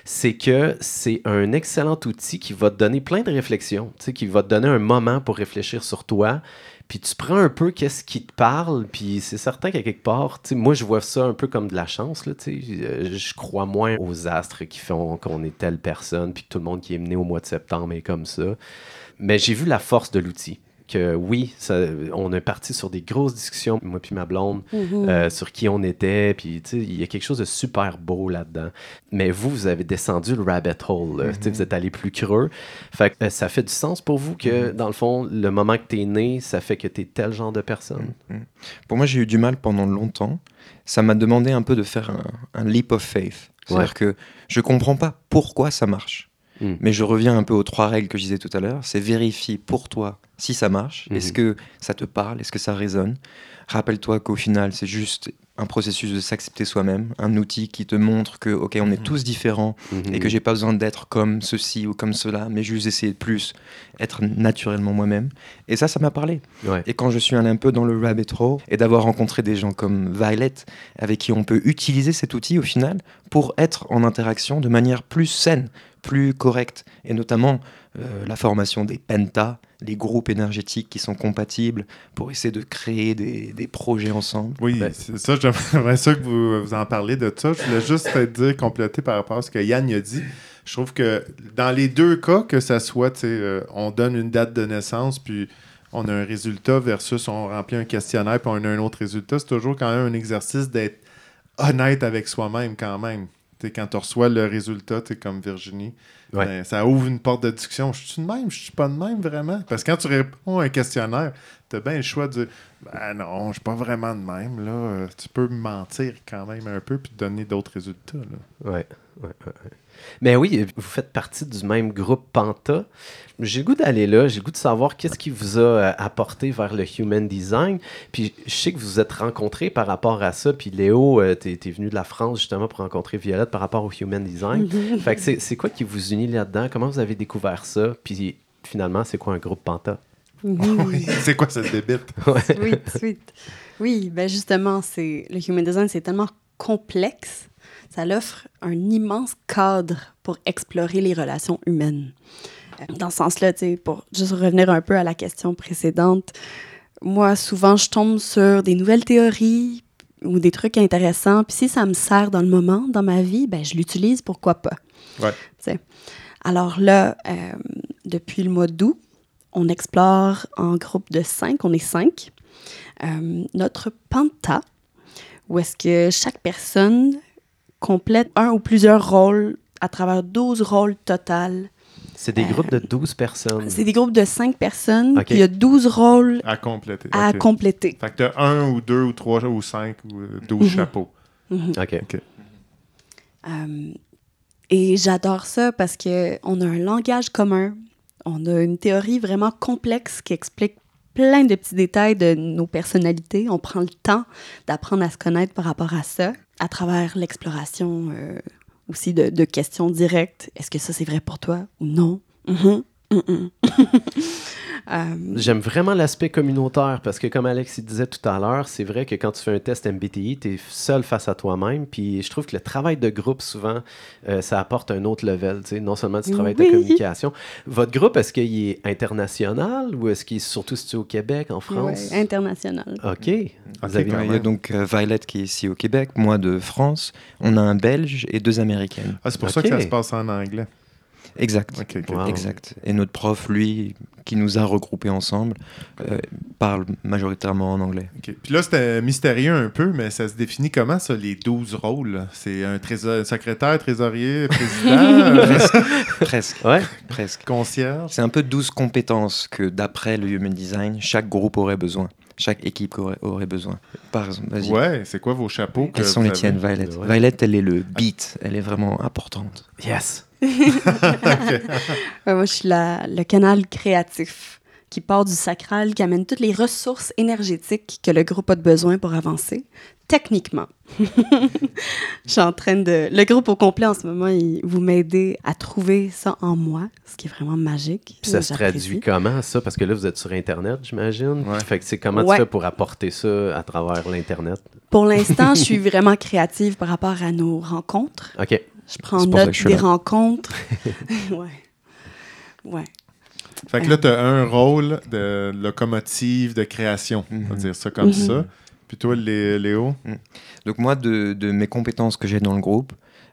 C'est que c'est un excellent outil qui va te donner plein de réflexions, qui va te donner un moment pour réfléchir sur toi. Puis tu prends un peu qu'est-ce qui te parle, puis c'est certain qu'à quelque part, moi je vois ça un peu comme de la chance, là. Euh, je crois moins aux astres qui font qu'on est telle personne, puis que tout le monde qui est mené au mois de septembre est comme ça. Mais j'ai vu la force de l'outil. Que oui, ça- on est parti sur des grosses discussions, moi puis ma blonde, Mhm. euh, sur qui on était, puis il y a quelque chose de super beau là-dedans. Mais vous, vous avez descendu le rabbit hole, sais, vous êtes allé plus creux. Fait que euh, ça fait du sens pour vous que, dans le fond, le moment que tu es né, ça fait que tu es tel genre de personne? Pour moi, j'ai eu du mal pendant longtemps. Ça m'a demandé un peu de faire un, un leap of faith. C'est-à-dire que je comprends pas pourquoi ça marche. Mm. Mais je reviens un peu aux trois règles que je disais tout à l'heure. C'est vérifier pour toi si ça marche. Mhm. Est-ce que ça te parle? Est-ce que ça résonne? Rappelle-toi qu'au final, c'est juste un processus de s'accepter soi-même, un outil qui te montre que, ok, on est Mhm. tous différents Mhm. et que j'ai pas besoin d'être comme ceci ou comme cela, mais juste essayer de plus être naturellement moi-même. Et ça, ça m'a parlé. Ouais. Et quand je suis allé un peu dans le rabbit hole et d'avoir rencontré des gens comme Violet, avec qui on peut utiliser cet outil au final pour être en interaction de manière plus saine, plus correcte, et notamment euh, la formation des pentas, les groupes énergétiques qui sont compatibles pour essayer de créer des, des projets ensemble. Oui, Ben- c'est ça, j'aimerais ça que vous, vous en parliez de ça. Je voulais juste te dire, compléter par rapport à ce que Yann a dit. Je trouve que dans les deux cas, que ça soit, euh, on donne une date de naissance, puis on a un résultat versus on remplit un questionnaire, puis on a un autre résultat, c'est toujours quand même un exercice d'être honnête avec soi-même quand même. Quand tu reçois le résultat, tu comme Virginie, Ouais. ben, ça ouvre une porte de discussion. Je suis de même, je suis pas de même vraiment. Parce que quand tu réponds à un questionnaire, tu as bien le choix de dire Ben non, je suis pas vraiment de même. Là. Tu peux me mentir quand même un peu puis te donner d'autres résultats. là. Ouais, ouais, ouais, ouais. Mais oui, vous faites partie du même groupe Panta. J'ai le goût d'aller là, j'ai le goût de savoir qu'est-ce qui vous a euh, apporté vers le human design. Puis je sais que vous vous êtes rencontrés par rapport à ça. Puis Léo, euh, t'es es venu de la France justement pour rencontrer Violette par rapport au human design. fait que c'est- c'est quoi qui vous unit là-dedans? Comment vous avez découvert ça? Puis finalement, c'est quoi un groupe Panta? Oui, c'est quoi cette débite? Sweet, sweet. Oui, ben justement, c'est le human design, c'est tellement complexe. Ça l'offre un immense cadre pour explorer les relations humaines. Euh, Dans ce sens-là, tu sais, pour juste revenir un peu à la question précédente, moi, souvent, je tombe sur des nouvelles théories ou des trucs intéressants. Puis si ça me sert dans le moment, dans ma vie, ben je l'utilise, pourquoi pas? Ouais. Tu sais. Alors là, euh, depuis le mois d'août, on explore en groupe de cinq, on est cinq, euh, notre Panta, où est-ce que chaque personne complète un ou plusieurs rôles à travers 12 rôles total. C'est des Euh, groupes de 12 personnes. C'est des groupes de cinq personnes, Ok. puis il y a 12 rôles À compléter. à ok. compléter. Fait que t'as un ou deux ou trois ou cinq ou euh, douze Mhm. chapeaux. Mhm. OK. Euh, et j'adore ça parce que on a un langage commun. On a une théorie vraiment complexe qui explique plein de petits détails de nos personnalités. On prend le temps d'apprendre à se connaître par rapport à ça, à travers l'exploration euh, aussi de, questions directes. Est-ce que ça, c'est vrai pour toi ou non? Mhm, mhm. Euh, J'aime vraiment l'aspect communautaire parce que, comme Alex il disait tout à l'heure, c'est vrai que quand tu fais un test MBTI, tu es seul face à toi-même. Puis je trouve que le travail de groupe, souvent, euh, ça apporte un autre level. tu sais. Non seulement du travail de Oui. communication. Votre groupe, est-ce qu'il est international ou est-ce qu'il est surtout situé au Québec, en France? ouais, international. OK. Vous Ok, avez quand Il y a donc euh, Violet qui est ici au Québec, moi de France. On a un Belge et deux Américaines. Ah, c'est pour ça que ça se passe en anglais. Exact. Wow. Exact. Et notre prof, lui, qui nous a regroupés ensemble, euh, parle majoritairement en anglais. Puis là, c'était mystérieux un peu, mais ça se définit comment, ça, les 12 rôles? C'est un trésor- secrétaire, trésorier, président, euh, Presque. Ouais. Presque. concierge? C'est un peu 12 compétences que, d'après le Human Design, chaque groupe aurait besoin. Chaque équipe aurait, aurait besoin. Par exemple, vas-y. Ouais, c'est quoi vos chapeaux? que Quels sont les tiennes, Violet Ouais. Violet, elle est le beat. Elle est vraiment importante. Yes. Ouais, moi, je suis la- le canal créatif qui part du sacral, qui amène toutes les ressources énergétiques que le groupe a de besoin pour avancer. Techniquement. Je suis en train de... Le groupe au complet, en ce moment, il... vous m'aidez à trouver ça en moi, ce qui est vraiment magique. Puis ça se traduit comment, ça? Parce que là, vous êtes sur Internet, j'imagine. Ouais. Fait que c'est comment Ouais. tu fais pour apporter ça à travers l'Internet? Pour l'instant, je suis vraiment créative par rapport à nos rencontres. OK. Je prends note je des là. rencontres. ouais. Ouais. Fait que là, tu as un rôle de locomotive de création, on va Mhm. dire ça comme Mhm. ça. Puis toi, Lé- Léo? Donc moi, de, de mes compétences que j'ai dans le groupe,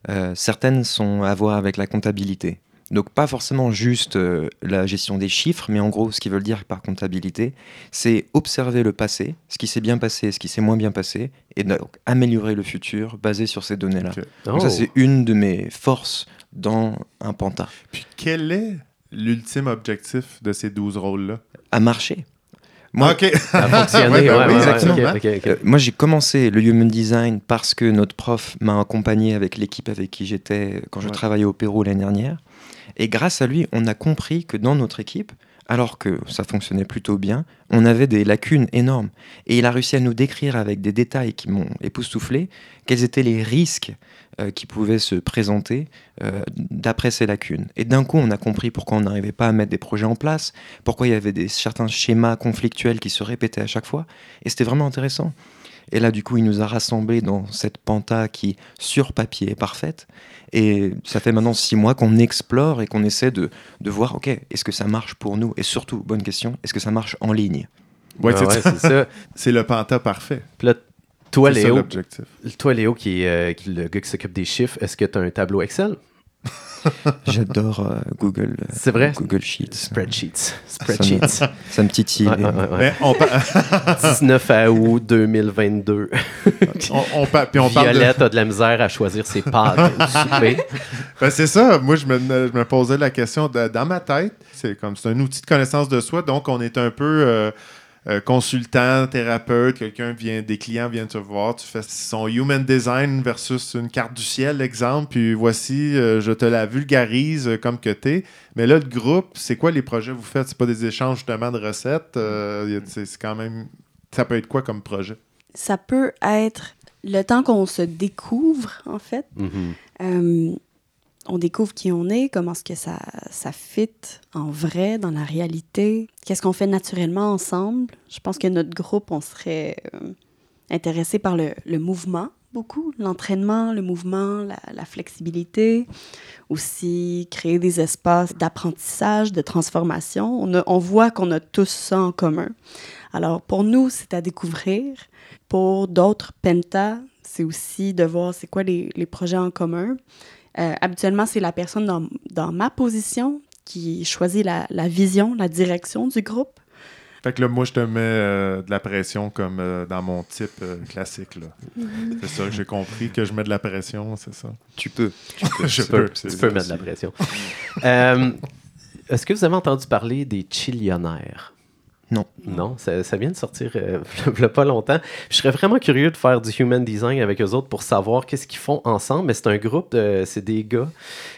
euh, certaines sont à voir avec la comptabilité. Donc pas forcément juste euh, la gestion des chiffres, mais en gros, ce qu'ils veulent dire par comptabilité, c'est observer le passé, ce qui s'est bien passé, ce qui s'est moins bien passé, et donc améliorer le futur basé sur ces données-là. Donc Oh. ça, c'est une de mes forces dans un panta. Puis quel est l'ultime objectif de ces 12 rôles-là? À marcher. Moi, moi, j'ai commencé le human design parce que notre prof m'a accompagné avec l'équipe avec qui j'étais quand je Ouais. travaillais au Pérou l'année dernière. Et grâce à lui, on a compris que dans notre équipe, alors que ça fonctionnait plutôt bien, on avait des lacunes énormes. Et il a réussi à nous décrire avec des détails qui m'ont époustouflé quels étaient les risques euh, qui pouvaient se présenter euh, d'après ces lacunes. Et d'un coup, on a compris pourquoi on n'arrivait pas à mettre des projets en place, pourquoi il y avait des, certains schémas conflictuels qui se répétaient à chaque fois. Et c'était vraiment intéressant. Et là, du coup, il nous a rassemblés dans cette panta qui, sur papier, est parfaite. Et ça fait maintenant six mois qu'on explore et qu'on essaie de, de voir, OK, est-ce que ça marche pour nous? Et surtout, bonne question, est-ce que ça marche en ligne? Ouais, Ah c'est ouais, ça. c'est ça. C'est le panta parfait. Puis là, toi, ça toi, Léo, qui est, euh, qui est le gars qui s'occupe des chiffres, est-ce que tu as un tableau Excel? J'adore euh, Google, euh, C'est vrai? Google Sheets. Spreadsheets. Spreadsheets. Ça me titille. Ouais, ouais, ouais, ouais. Mais on, pa- 19 août 2022. on, on pa- puis on parle de... Violette a de la misère à choisir ses pâtes. Ben, c'est ça. Moi, je me, je me posais la question de- dans ma tête. C'est comme c'est un outil de connaissance de soi, donc on est un peu euh, euh, consultant, thérapeute. Quelqu'un vient, des clients viennent te voir. Tu fais son human design versus une carte du ciel, exemple. Puis voici, euh, je te la vulgarise euh, comme que t'es. Mais là, le groupe, c'est quoi les projets que vous faites? C'est pas des échanges justement de recettes. euh, c'est quand même. Ça peut être quoi comme projet? Ça peut être le temps qu'on se découvre, en fait. Mhm. Euh, on découvre qui on est, comment est-ce que ça, ça fit en vrai, dans la réalité. Qu'est-ce qu'on fait naturellement ensemble. Je pense que notre groupe, on serait euh, intéressé par le, le mouvement beaucoup, l'entraînement, le mouvement, la, flexibilité. Aussi, créer des espaces d'apprentissage, de transformation. On voit qu'on a tous ça en commun. Alors, pour nous, c'est à découvrir. Pour d'autres, Penta, c'est aussi de voir c'est quoi les, les projets en commun. Euh, habituellement, c'est la personne dans, dans ma position qui choisit la, la vision, la direction du groupe. Fait que là, moi, je te mets euh, de la pression comme euh, dans mon type euh, classique. là. C'est ça que j'ai compris, que je mets de la pression, c'est ça. Tu peux. je Tu peux, c'est tu peux mettre de la pression. Euh, Est-ce que vous avez entendu parler des chillionnaires? Non. Non, ça, ça vient de sortir euh, il pas longtemps. Je serais vraiment curieux de faire du human design avec eux autres pour savoir qu'est-ce qu'ils font ensemble. Mais c'est un groupe, de, c'est des gars.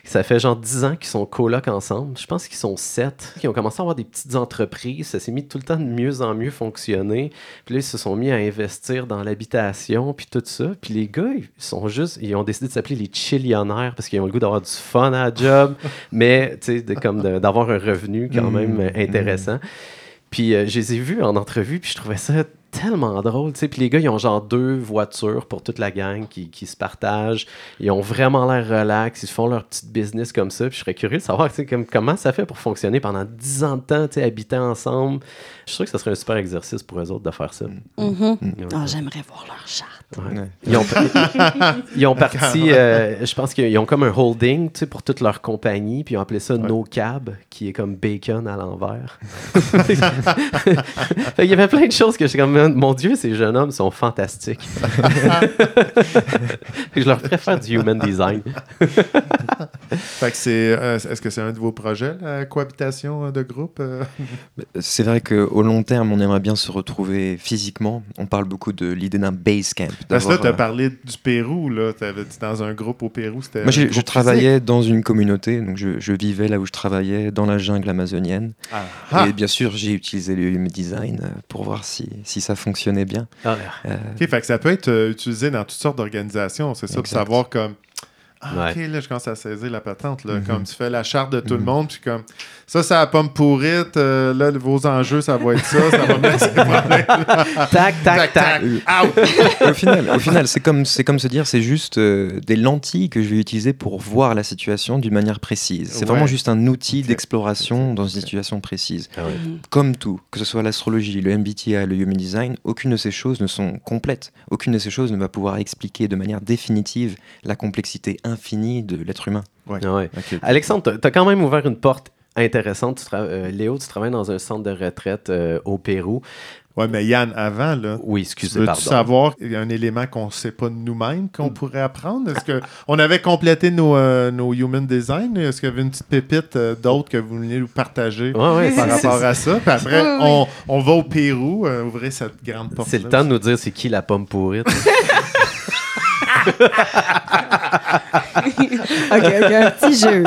Ça fait genre 10 ans qu'ils sont colocs ensemble. Je pense qu'ils sont 7. Qui ont commencé à avoir des petites entreprises. Ça s'est mis tout le temps de mieux en mieux fonctionner. Puis là, ils se sont mis à investir dans l'habitation, puis tout ça. Puis les gars, ils sont juste, ils ont décidé de s'appeler les chillionnaires parce qu'ils ont le goût d'avoir du fun à la job, mais tu sais, de- comme de- d'avoir un revenu quand Mm, même intéressant. Puis euh, je les ai vus en entrevue, puis je trouvais ça tellement drôle, tu sais. Puis les gars, ils ont genre deux voitures pour toute la gang qui, qui se partagent. Ils ont vraiment l'air relax, ils font leur petite business comme ça. Puis je serais curieux de savoir, comme, comment ça fait pour fonctionner pendant 10 ans de temps, habiter ensemble. Je suis sûr que ça serait un super exercice pour eux autres de faire ça. Ouais. Ah, J'aimerais voir leur charte. Ouais. Ouais. Ils ont, ils ont parti, euh, je pense qu'ils ont comme un holding tu sais, pour toute leur compagnie, puis ils ont appelé ça No Cab, qui est comme bacon à l'envers. Fait qu'il y avait plein de choses que j'étais comme, mon Dieu, ces jeunes hommes sont fantastiques. je leur préfère du human design. Fait que c'est. euh, Est-ce que c'est un de vos projets, la cohabitation euh, de groupe? C'est vrai qu'au long terme, on aimerait bien se retrouver physiquement. On parle beaucoup de l'idée d'un base camp. Parce que là, tu as euh, parlé du Pérou, là. Tu avais dit dans un groupe au Pérou. c'était Moi, je physique. travaillais dans une communauté, donc je, je vivais là où je travaillais, dans la jungle amazonienne. Ah. Ah. Et bien sûr, j'ai utilisé le human design euh, pour voir si, si ça fonctionnait bien. Ah, Euh, fait que ça peut être euh, utilisé dans toutes sortes d'organisations. C'est ça, pour Exact. savoir comme. Ah, Ouais. OK, là, je commence à saisir la patente. Là. Mhm. Comme tu fais la charte de tout le Mhm. monde, puis comme ça, c'est la pomme pourrite. euh, là, vos enjeux, ça va être ça. ça va mettre ces problèmes-là. Tac, tac, tac. Out! au final, au final c'est comme, c'est comme se dire, c'est juste euh, des lentilles que je vais utiliser pour voir la situation d'une manière précise. C'est Ouais. vraiment juste un outil d'exploration dans une situation précise. Ah ouais. Mhm. Comme tout, que ce soit l'astrologie, le MBTI, le Human Design, aucune de ces choses ne sont complètes. Aucune de ces choses ne va pouvoir expliquer de manière définitive la complexité infinie de l'être humain. Ah ouais. Alexandre, tu as quand même ouvert une porte intéressante. Tu euh, Léo, tu travailles dans un centre de retraite euh, au Pérou. Ouais, mais Yann, avant, là. Oui, Tu excusez, veux pardon. savoir il y a un élément qu'on ne sait pas de nous-mêmes qu'on pourrait apprendre? Est-ce que on avait complété nos, euh, nos human design? Est-ce qu'il y avait une petite pépite euh, d'autres que vous vouliez nous partager Ouais, ouais, par rapport à ça? Puis après, Oui, oui. On, on va au Pérou, euh, ouvrir cette grande porte. C'est le temps de nous dire c'est qui la pomme pourrite. OK, OK, un petit jeu.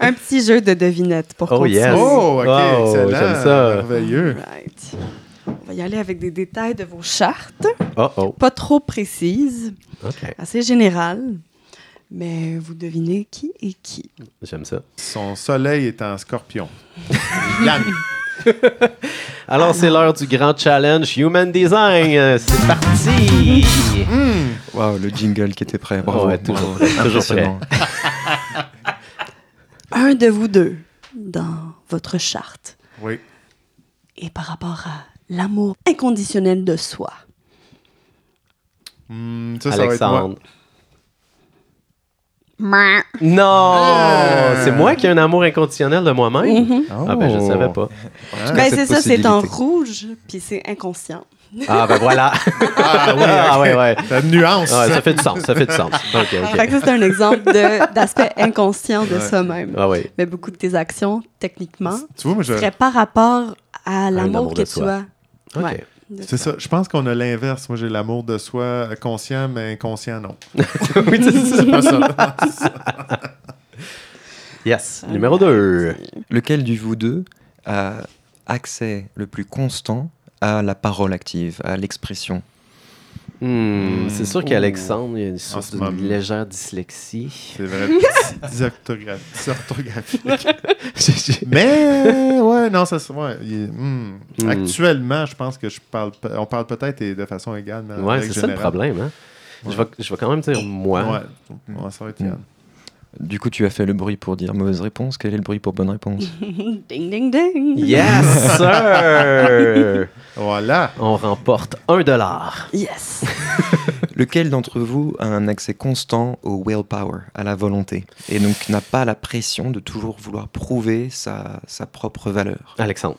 un petit jeu de devinette pour Oh, continuer. yes. Oh, ok, Wow, excellent. j'aime ça. Merveilleux. Right. On va y aller avec des détails de vos chartes. Oh, oh. Pas trop précises, OK. assez générales. Mais vous devinez qui est qui. J'aime ça. Son soleil est en scorpion. Yann. Alors, c'est l'heure du grand challenge Human Design. C'est parti! Waouh, le jingle qui était prêt. Bravo. Ouais, toujours- bravo. toujours. Un de vous deux, dans votre charte, Oui. est par rapport à l'amour inconditionnel de soi. Hmm, ça, ça va être moi. Non! Ah. C'est moi qui ai un amour inconditionnel de moi-même? Mhm. Ah ben, je Oh. savais pas. Ben, c'est ça, c'est en rouge, puis c'est inconscient. Ah ben voilà! Ah oui, Ah ok. ouais, ouais. Une nuance. Ah, ça fait du sens, ça fait du sens. OK, Fait OK. que ça, c'est un exemple d'aspect inconscient de Ouais. soi-même. Ah oui. Mais beaucoup de tes actions, techniquement, Tu vois, moi, je... seraient par rapport à l'amour amour que de tu as. OK. C'est ça. Je pense qu'on a l'inverse. Moi, j'ai l'amour de soi conscient, mais inconscient, non. oui, c'est pas ça. Yes. Numéro 2. Lequel de vous deux a accès le plus constant à la parole active, à l'expression? Hmm, c'est sûr qu'Alexandre, il y a une sorte ce de moment. légère dyslexie. C'est vrai. dysorthographique. Mais, ouais, non, ça se ouais, hmm. Hmm. Actuellement, je pense que je parle, on parle peut-être de façon égale. mais Ouais, c'est ça le problème. Hein? Je, vais, je vais quand même dire moi. Ouais. Ouais, ça va être. Du coup, tu as fait le bruit pour dire mauvaise réponse. Quel est le bruit pour bonne réponse ding, ding, ding. Yes, sir! Voilà. On remporte un dollar. Yes. Lequel d'entre vous a un accès constant au willpower, à la volonté, et donc n'a pas la pression de toujours vouloir prouver sa, sa propre valeur? Alexandre.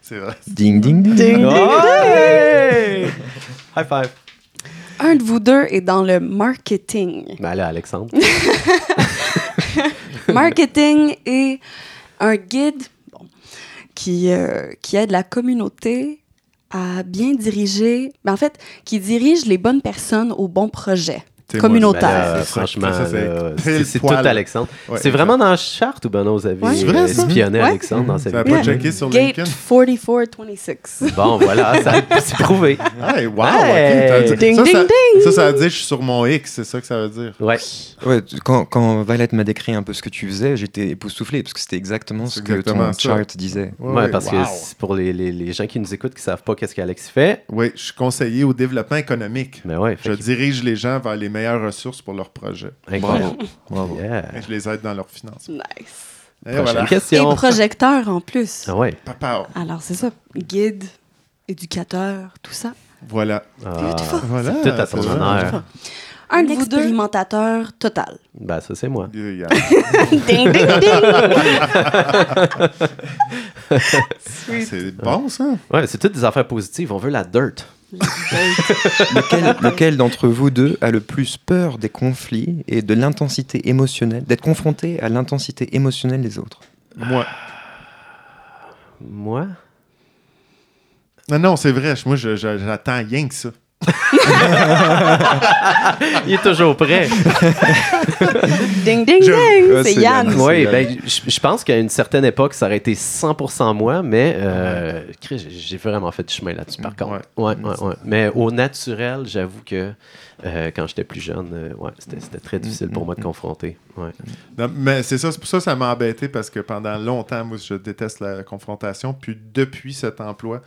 C'est vrai. Ding ding ding. Ding, ding, Ouais! High five. Un de vous deux est dans le marketing. Ben là, Alexandre. marketing est un guide bon, qui, euh, qui aide la communauté à bien diriger, ben en fait, qui dirige les bonnes personnes aux bons projets. Moi, Communautaire. Ben là, franchement, c'est tout. Alexandre. Ouais, c'est vraiment dans la charte ou Benoît vous avez Ouais. C'est vrai, ça? espionné Ouais. Alexandre dans n'a vie? pas checké sur Gate LinkedIn? 4426. Bon, voilà, ça c'est prouvé. Hey, wow, Hey. Ding, ça, ding, ça, ding. ça, ça veut dire que je suis sur mon X, c'est ça que ça veut dire. Ouais. Ouais, quand, quand Violette m'a décrit un peu ce que tu faisais, j'étais époustouflé parce que c'était exactement ce que exactement ton ça. chart disait. Ouais, parce wow. que pour les, les, les gens qui nous écoutent qui savent pas qu'est-ce qu'Alex fait. Oui, je suis conseiller au développement économique. Mais ouais, Je dirige les gens vers les meilleures ressources pour leurs projets. incroyable. Bravo. Yeah. Et je les aide dans leurs finances. Nice. Et Prochaine voilà. Et question. projecteur en plus. Ah ouais. Papa, Alors, c'est ça. Guide, éducateur, tout ça. voilà. Ah, Voilà. c'est tout à ton honneur. Un expérimentateur total. Ben, ça, c'est moi. Il y a- ding, ding, ding. C'est bon, ça. Ouais, c'est toutes des affaires positives. On veut la dirt. Lequel, lequel d'entre vous deux a le plus peur des conflits et de l'intensité émotionnelle, d'être confronté à l'intensité émotionnelle des autres? Moi. Moi? Non, non, c'est vrai. Moi, j'attends rien que ça. Il est toujours prêt. Ding, ding, Je- ding! Ah, c'est Yann. Yann. Oui, ben, je pense qu'à une certaine époque, ça aurait été 100% moi, mais euh, j'ai- vraiment fait du chemin là-dessus, par contre. Ouais, ouais, ouais. Mais au naturel, j'avoue que euh, quand j'étais plus jeune, euh, ouais, c'était c'était très difficile pour moi de confronter. Ouais. Non, mais c'est ça, c'est pour ça que ça m'a embêté parce que pendant longtemps, moi, je déteste la confrontation. Puis depuis cet emploi,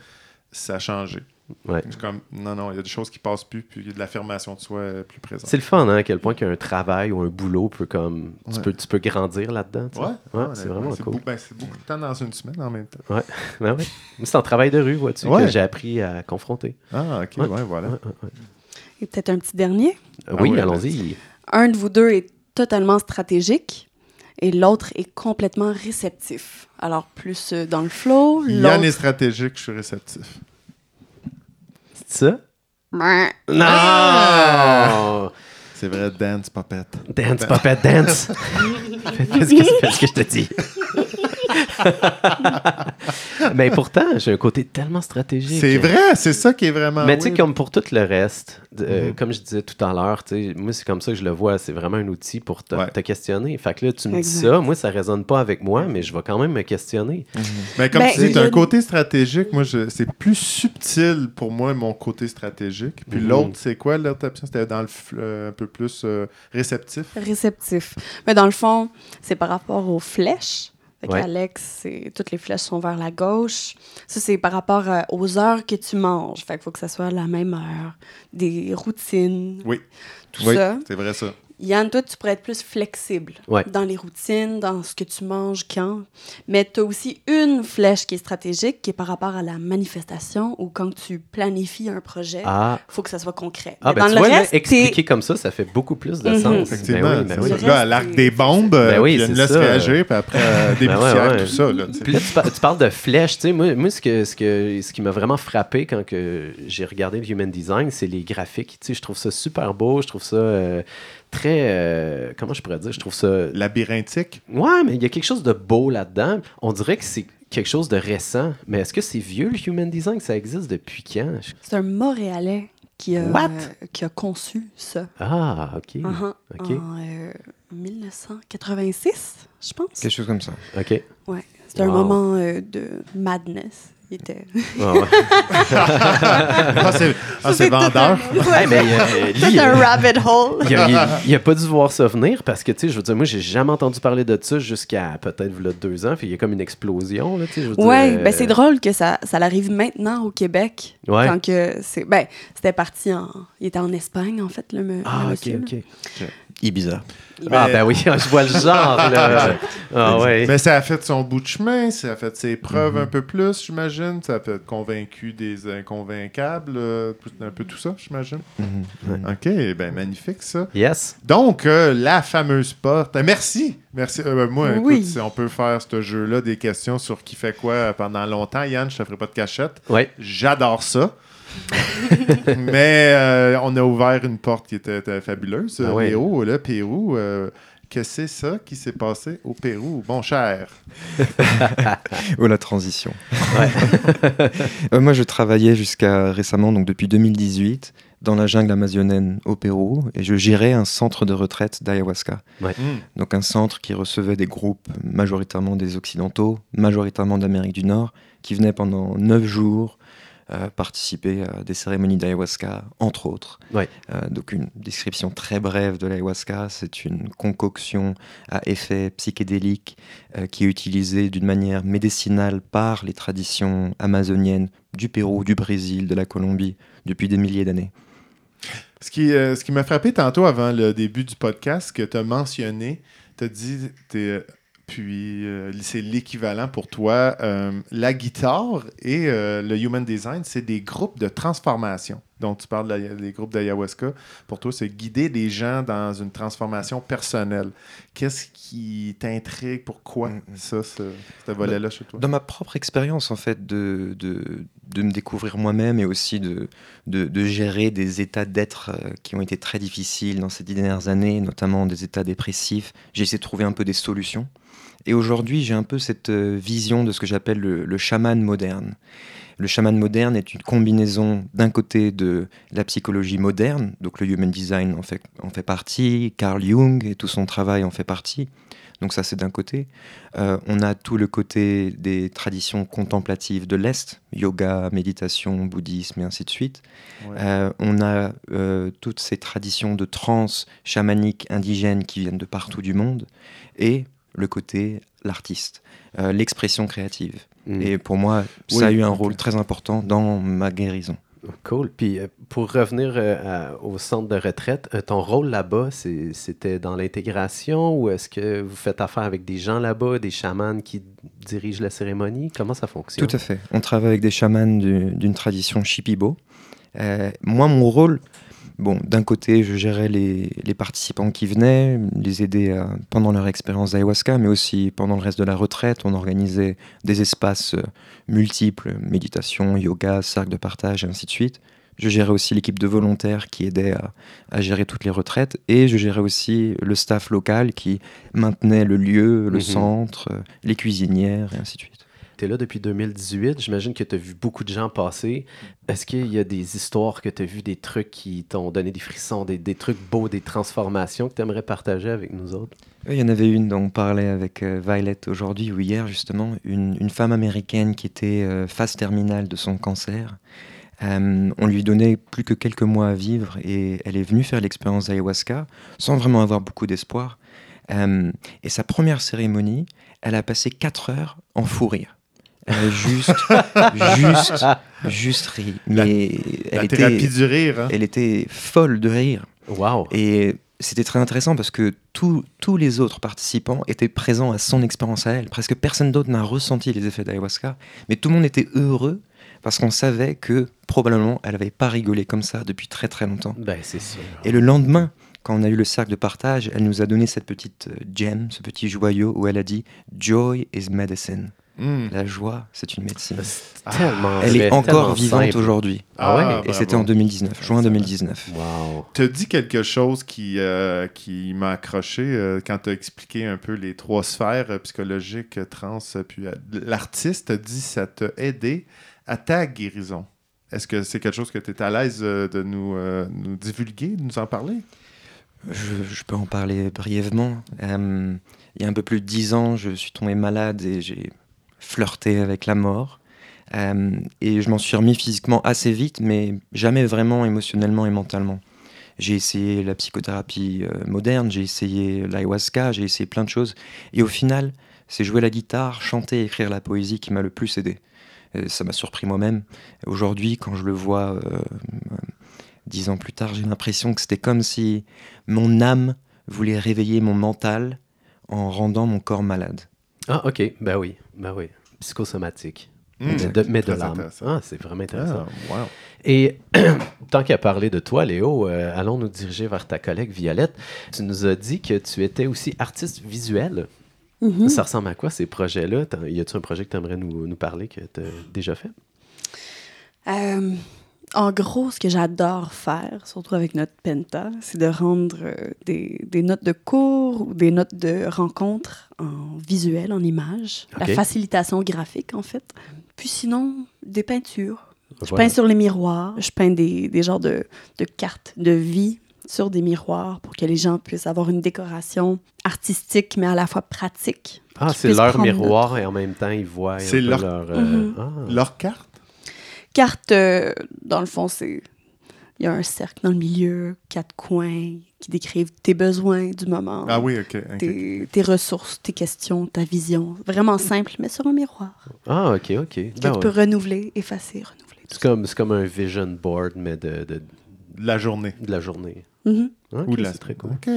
ça a changé. Ouais. Je suis comme, non, non, il y a des choses qui passent plus, puis il y a de l'affirmation de soi euh, plus présente. C'est le fun, hein, à quel point qu'un travail ou un boulot peut comme. Tu, Ouais. peux, tu peux grandir là-dedans. tu sais. Ouais, Ouais, c'est vraiment cool. beau- ben, c'est beaucoup de temps dans une semaine en même temps. Ben ouais. Mais C'est en travail de rue, vois-tu, Ouais. que j'ai appris à confronter. Ah, ok, Ouais. ouais, voilà. Ouais, ouais, ouais. Et peut-être un petit dernier? Euh, Ah oui, ouais, allons-y. Un de vous deux est totalement stratégique et l'autre est complètement réceptif. Alors, plus euh, dans le flow, Yann est stratégique, je suis réceptif. C'est ça? Non! Ah! C'est vrai, dance, papette. Dance, puppet, dance! fais, ce que, fais ce que je te dis. Mais pourtant, j'ai un côté tellement stratégique. C'est vrai, c'est ça qui est vraiment. Mais tu sais, comme pour tout le reste, euh, Mhm. comme je disais tout à l'heure, tu sais, moi, c'est comme ça que je le vois. C'est vraiment un outil pour te, Ouais. te questionner. Fait que là, tu me dis ça, moi, ça résonne pas avec moi, mais je vais quand même me questionner. Mais comme Ben, tu dis, il y t'as a un une- côté stratégique. Moi, je- c'est plus subtil pour moi, mon côté stratégique. Puis Mhm. l'autre, c'est quoi l'autre option? C'était dans le f- euh, un peu plus euh, réceptif? réceptif. Mais dans le fond, c'est par rapport aux flèches. Fait Ouais. Alex, toutes les flèches sont vers la gauche. Ça, c'est par rapport euh, aux heures que tu manges. Fait qu'il faut que ça soit la même heure. Des routines. Oui. Tout Oui, ça. c'est vrai ça. Yann, toi, tu pourrais être plus flexible Ouais. dans les routines, dans ce que tu manges quand. Mais tu as aussi une flèche qui est stratégique, qui est par rapport à la manifestation ou quand tu planifies un projet, il Ah, faut que ça soit concret. ah Mais ben dans tu le vois, reste, expliquer comme ça, ça fait beaucoup plus de Mhm. sens. Effectivement. Ben oui, ben oui. Là, reste, elle arc c'est- des bombes, Ben oui, puis c'est laisse réagir, puis après, euh, des Ben ouais, poussières, ouais. tout ça. Là, tu sais. Puis là, tu, par- tu parles de flèches. Tu sais, moi, moi ce, que, ce, que, ce qui m'a vraiment frappé quand que j'ai regardé le Human Design, c'est les graphiques. Tu sais, je trouve ça super beau. Je trouve ça euh, très. euh, comment je pourrais dire? Je trouve ça. Labyrinthique? Ouais, mais il y a quelque chose de beau là-dedans. On dirait que c'est quelque chose de récent. Mais est-ce que c'est vieux, le Human Design Ça existe depuis quand? C'est un Montréalais qui a, What? qui a conçu ça. Ah, OK. Uh-huh. OK. En euh, 1986, je pense. Quelque chose comme ça. OK. Ouais. C'était un moment euh, de madness. Il était... Ah, ouais. Ah, c'est ah, c'est vendeur. Euh, C'est un euh, rabbit hole. Il a, il a- il a pas dû voir ça venir parce que, tu sais, je veux dire, moi, j'ai jamais entendu parler de ça jusqu'à peut-être v'là deux ans. Puis il y a comme une explosion, là, tu sais. je veux dire, Ouais, euh, ben c'est drôle que ça, ça arrive maintenant au Québec. Ouais. Quand que c'est, ben, c'était parti en, il était en Espagne en fait le, me- Ah, le ok, ok. Ibiza. Ah, Mais- ben oui, je vois le genre, là. Ah, ouais. Mais ça a fait son bout de chemin, ça a fait ses preuves Mhm. un peu plus, j'imagine. Ça a fait convaincu des inconvaincables, euh, un peu tout ça, j'imagine. Mhm. OK, ben magnifique ça. Yes. Donc, euh, la fameuse porte. Euh, merci. Merci. Euh, moi, écoute, Oui. si on peut faire ce jeu-là, des questions sur qui fait quoi pendant longtemps. Yann, je te ferai pas de cachette. Ouais. J'adore ça. Mais euh, on a ouvert une porte qui était, était fabuleuse. Ah ouais. Léo, le Pérou. euh, que c'est ça qui s'est passé au Pérou, mon cher? Oh, la transition. Euh, moi, je travaillais jusqu'à récemment, donc depuis 2018, dans la jungle amazonienne au Pérou, et je gérais un centre de retraite d'ayahuasca. Hmm. Donc un centre qui recevait des groupes majoritairement des Occidentaux, majoritairement d'Amérique du Nord, qui venaient pendant neuf jours euh, participer à des cérémonies d'ayahuasca, entre autres. Ouais. Euh, donc une description très brève de l'ayahuasca, c'est une concoction à effet psychédélique euh, qui est utilisée d'une manière médicinale par les traditions amazoniennes du Pérou, du Brésil, de la Colombie depuis des milliers d'années. Ce qui, euh, ce qui m'a frappé tantôt avant le début du podcast, que tu as mentionné, tu as dit, t'es, euh, puis euh, c'est l'équivalent pour toi, euh, la guitare et euh, le human design, c'est des groupes de transformation. Donc, tu parles de la- des groupes d'ayahuasca. Pour toi, c'est guider les gens dans une transformation personnelle. Qu'est-ce qui t'intrigue? Pourquoi Mm, mm. ça, ce, ce volet-là chez toi? Dans ma propre expérience, en fait, de, de, de me découvrir moi-même et aussi de, de, de gérer des états d'être euh, qui ont été très difficiles dans ces dix dernières années, notamment des états dépressifs, j'ai essayé de trouver un peu des solutions. Et aujourd'hui, j'ai un peu cette euh, vision de ce que j'appelle le, le chaman moderne. Le chaman moderne est une combinaison d'un côté de la psychologie moderne, donc le human design en fait, en fait partie, Carl Jung et tout son travail en fait partie, donc ça c'est d'un côté. Euh, on a tout le côté des traditions contemplatives de l'Est, yoga, méditation, bouddhisme et ainsi de suite. Ouais. Euh, on a euh, toutes ces traditions de trance chamanique indigène qui viennent de partout du monde, et le côté l'artiste, euh, l'expression créative. Mm. Et pour moi, Oui, ça a eu un rôle très important dans ma guérison. Cool. Puis euh, pour revenir euh, à- au centre de retraite, ton rôle là-bas, c'était dans l'intégration ou est-ce que vous faites affaire avec des gens là-bas, des chamans qui dirigent la cérémonie? Comment ça fonctionne? Tout à fait. On travaille avec des chamans du- d'une tradition Shipibo. Euh, moi, mon rôle, bon, d'un côté, je gérais les, les participants qui venaient, les aider à- pendant leur expérience d'ayahuasca, mais aussi pendant le reste de la retraite. On organisait des espaces euh, multiples, méditation, yoga, cercle de partage, et ainsi de suite. Je gérais aussi l'équipe de volontaires qui aidait à, à gérer toutes les retraites et je gérais aussi le staff local qui maintenait le lieu, le Mhm. centre, euh, les cuisinières et ainsi de suite. Tu es là depuis 2018. J'imagine que tu as vu beaucoup de gens passer. Est-ce qu'il y a des histoires que tu as vues, des trucs qui t'ont donné des frissons, des, trucs beaux, des transformations que tu aimerais partager avec nous autres? Il y en avait une dont on parlait avec euh, Violet aujourd'hui ou hier justement, une, une femme américaine qui était euh, phase terminale de son cancer. Euh, on lui donnait plus que quelques mois à vivre et elle est venue faire l'expérience d'ayahuasca sans vraiment avoir beaucoup d'espoir. Euh, et sa première cérémonie, elle a passé 4 heures en fou rire. Juste, juste, juste ri. La- La elle thérapie était, du rire. Hein? elle était folle de rire. Wow! Et c'était très intéressant parce que tous- tous les autres participants étaient présents à son expérience à elle. Presque personne d'autre n'a ressenti les effets d'ayahuasca, mais tout le monde était heureux parce qu'on savait que probablement elle n'avait pas rigolé comme ça depuis très très longtemps. Ben, c'est sûr. Et le lendemain, quand on a eu le cercle de partage, elle nous a donné cette petite euh, gem, ce petit joyau où elle a dit Joy is medicine. Hmm. La joie, c'est une médecine. Tellement Elle est encore vivante aujourd'hui. Ah ouais? Ah, Et c'était en 2019, juin 2019. Wow! Tu as dit quelque chose qui, euh, qui m'a accroché euh, quand tu as expliqué un peu les trois sphères euh, psychologiques, trans, puis euh, l'artiste a dit ça t'a aidé à ta guérison. Est-ce que c'est quelque chose que tu es à l'aise euh, de nous, euh, nous divulguer, de nous en parler? Je, je peux en parler brièvement. Euh, il y a un peu plus de dix ans, je suis tombé malade et j'ai flirté avec la mort. Euh, et je m'en suis remis physiquement assez vite, mais jamais vraiment émotionnellement et mentalement. J'ai essayé la psychothérapie euh, moderne, j'ai essayé l'ayahuasca, j'ai essayé plein de choses. Et au final, c'est jouer la guitare, chanter, écrire la poésie qui m'a le plus aidé. Et ça m'a surpris moi-même. Aujourd'hui, quand je le vois euh, euh, dix ans plus tard, j'ai l'impression que c'était comme si mon âme voulait réveiller mon mental en rendant mon corps malade. Ah, OK. Ben oui. Ben oui. Psychosomatique. Hmm. Mais de, mais de l'âme. intéressant. Ah, c'est vraiment intéressant. Ah, wow. Et tant qu'à parler de toi, Léo, euh, allons nous diriger vers ta collègue Violette. Tu nous as dit que tu étais aussi artiste visuel. Mhm. Ça ressemble à quoi ces projets-là? Y a-tu un projet que tu aimerais nous, nous parler que tu as déjà fait? Euh, en gros, ce que j'adore faire, surtout avec notre Penta, c'est de rendre euh, des, des notes de cours ou des notes de rencontres en visuel, en images. La facilitation graphique, en fait. Puis sinon, des peintures. Je Voilà. peins sur les miroirs. Je peins des, des genres de, de cartes de vie sur des miroirs pour que les gens puissent avoir une décoration artistique, mais à la fois pratique. Ah, c'est leur miroir et en même temps, ils voient. un C'est peu leur- euh, Mhm. ah. Leur carte? Carte, euh, dans le fond, c'est. Il y a un cercle dans le milieu, quatre coins qui décrivent tes besoins du moment, Ah oui, OK. tes, tes ressources, tes questions, ta vision. Vraiment simple, mais sur un miroir. Ah, OK, OK. Que Ben tu ouais. peux renouveler, effacer, renouveler. C'est comme, c'est comme un vision board, mais de, de, La journée. de la journée. Ça. Ok, Ou de la c'est très cool. OK.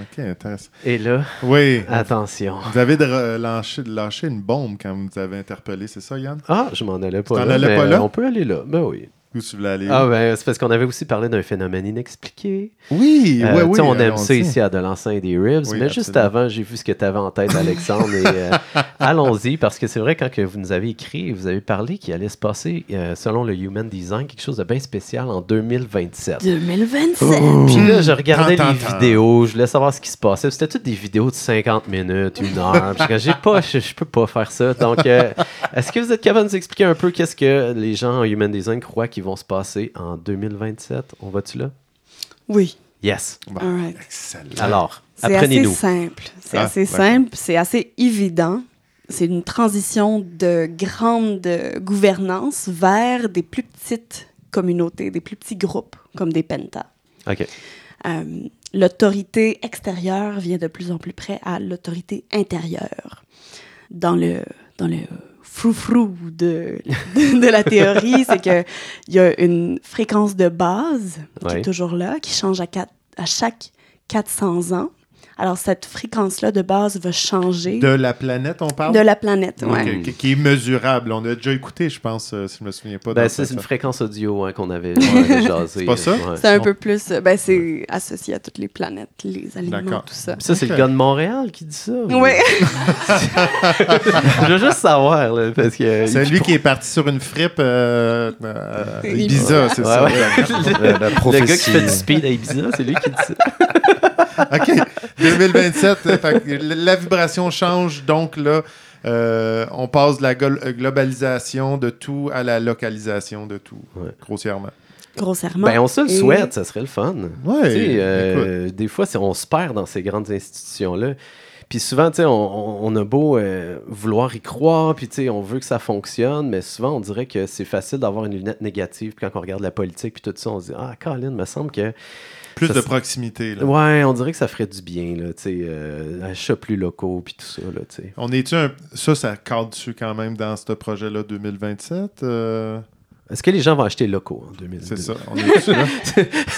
OK, intéressant. Et là, Oui. attention. Vous avez lâché, une bombe quand vous avez interpellé, c'est ça, Yann? Ah, je m'en allais pas t'en là. allais mais pas là? On peut aller là. Ben oui. Où tu voulais aller? Ah, ben, c'est parce qu'on avait aussi parlé d'un phénomène inexpliqué. oui, Euh, ouais, oui. on aime ça ici à De l'Encens et des Ribs, Oui, mais juste avant, j'ai vu ce que tu avais en tête, Alexandre. et, euh, allons-y, parce que c'est vrai, quand que vous nous avez écrit, vous avez parlé qu'il allait se passer, euh, selon le Human Design, quelque chose de bien spécial en 2027. 2027. Puis là, je regardais Tant, les tant, tant. vidéos, je voulais savoir ce qui se passait. C'était toutes des vidéos de 50 minutes, une heure. Puis j'ai pas, je, je peux pas faire ça. Donc, euh, est-ce que vous êtes capable de nous expliquer un peu qu'est-ce que les gens en Human Design croient qu'ils vont se passer en 2027? On va-tu là? Oui. Yes. Bon, All right. Excellent. Alors, C'est assez apprenez-nous. simple. C'est Ah, assez simple, c'est assez évident. C'est une transition de grande gouvernance vers des plus petites communautés, des plus petits groupes, comme des pentas. OK. Euh, l'autorité extérieure vient de plus en plus près à l'autorité intérieure. Dans le, dans le frou-frou de, de, de la théorie, c'est qu'il y a une fréquence de base qui Ouais. est toujours là, qui change à, quatre- à chaque 400 ans. Alors, cette fréquence-là de base va changer De la planète, on parle? de la planète. Ok, qui est mesurable. On a déjà écouté, je pense, euh, si je me souviens pas. Ben, c'est une fréquence audio hein, qu'on avait, avait jasé. C'est pas ça? Ouais. C'est un peu plus... euh, Ben, c'est associé à toutes les planètes, les aliments, tout ça. Ça, c'est le gars de Montréal qui dit ça? ou- Oui. Je veux juste savoir, là, parce que... C'est lui qui est parti sur une fripe euh, euh, à Ibiza, c'est Ouais, ça. ouais. La, la Le gars qui fait du speed à Ibiza, c'est lui qui dit ça. OK. 2027, euh, fait que la vibration change. Donc là, euh, on passe de la euh, globalisation de tout à la localisation de tout, Ouais. grossièrement. Grossièrement. Ben, on se le Et- souhaite, ça serait le fun. Ouais, euh, des fois, on se perd dans ces grandes institutions-là. Puis souvent, tu sais, on, on- a beau euh, vouloir y croire, puis tu sais, on veut que ça fonctionne, mais souvent, on dirait que c'est facile d'avoir une lunette négative. Puis quand on regarde la politique, puis tout ça, on se dit Ah, Colin, me semble que. Plus Ça, de proximité. là. Ouais, on dirait que ça ferait du bien, là, tu sais, euh, achats plus locaux, puis tout ça, là, tu sais. On est-tu un... Ça, ça cadre dessus quand même dans ce projet-là 2027? euh, Est-ce que les gens vont acheter locaux en 2022? C'est ça. On est là?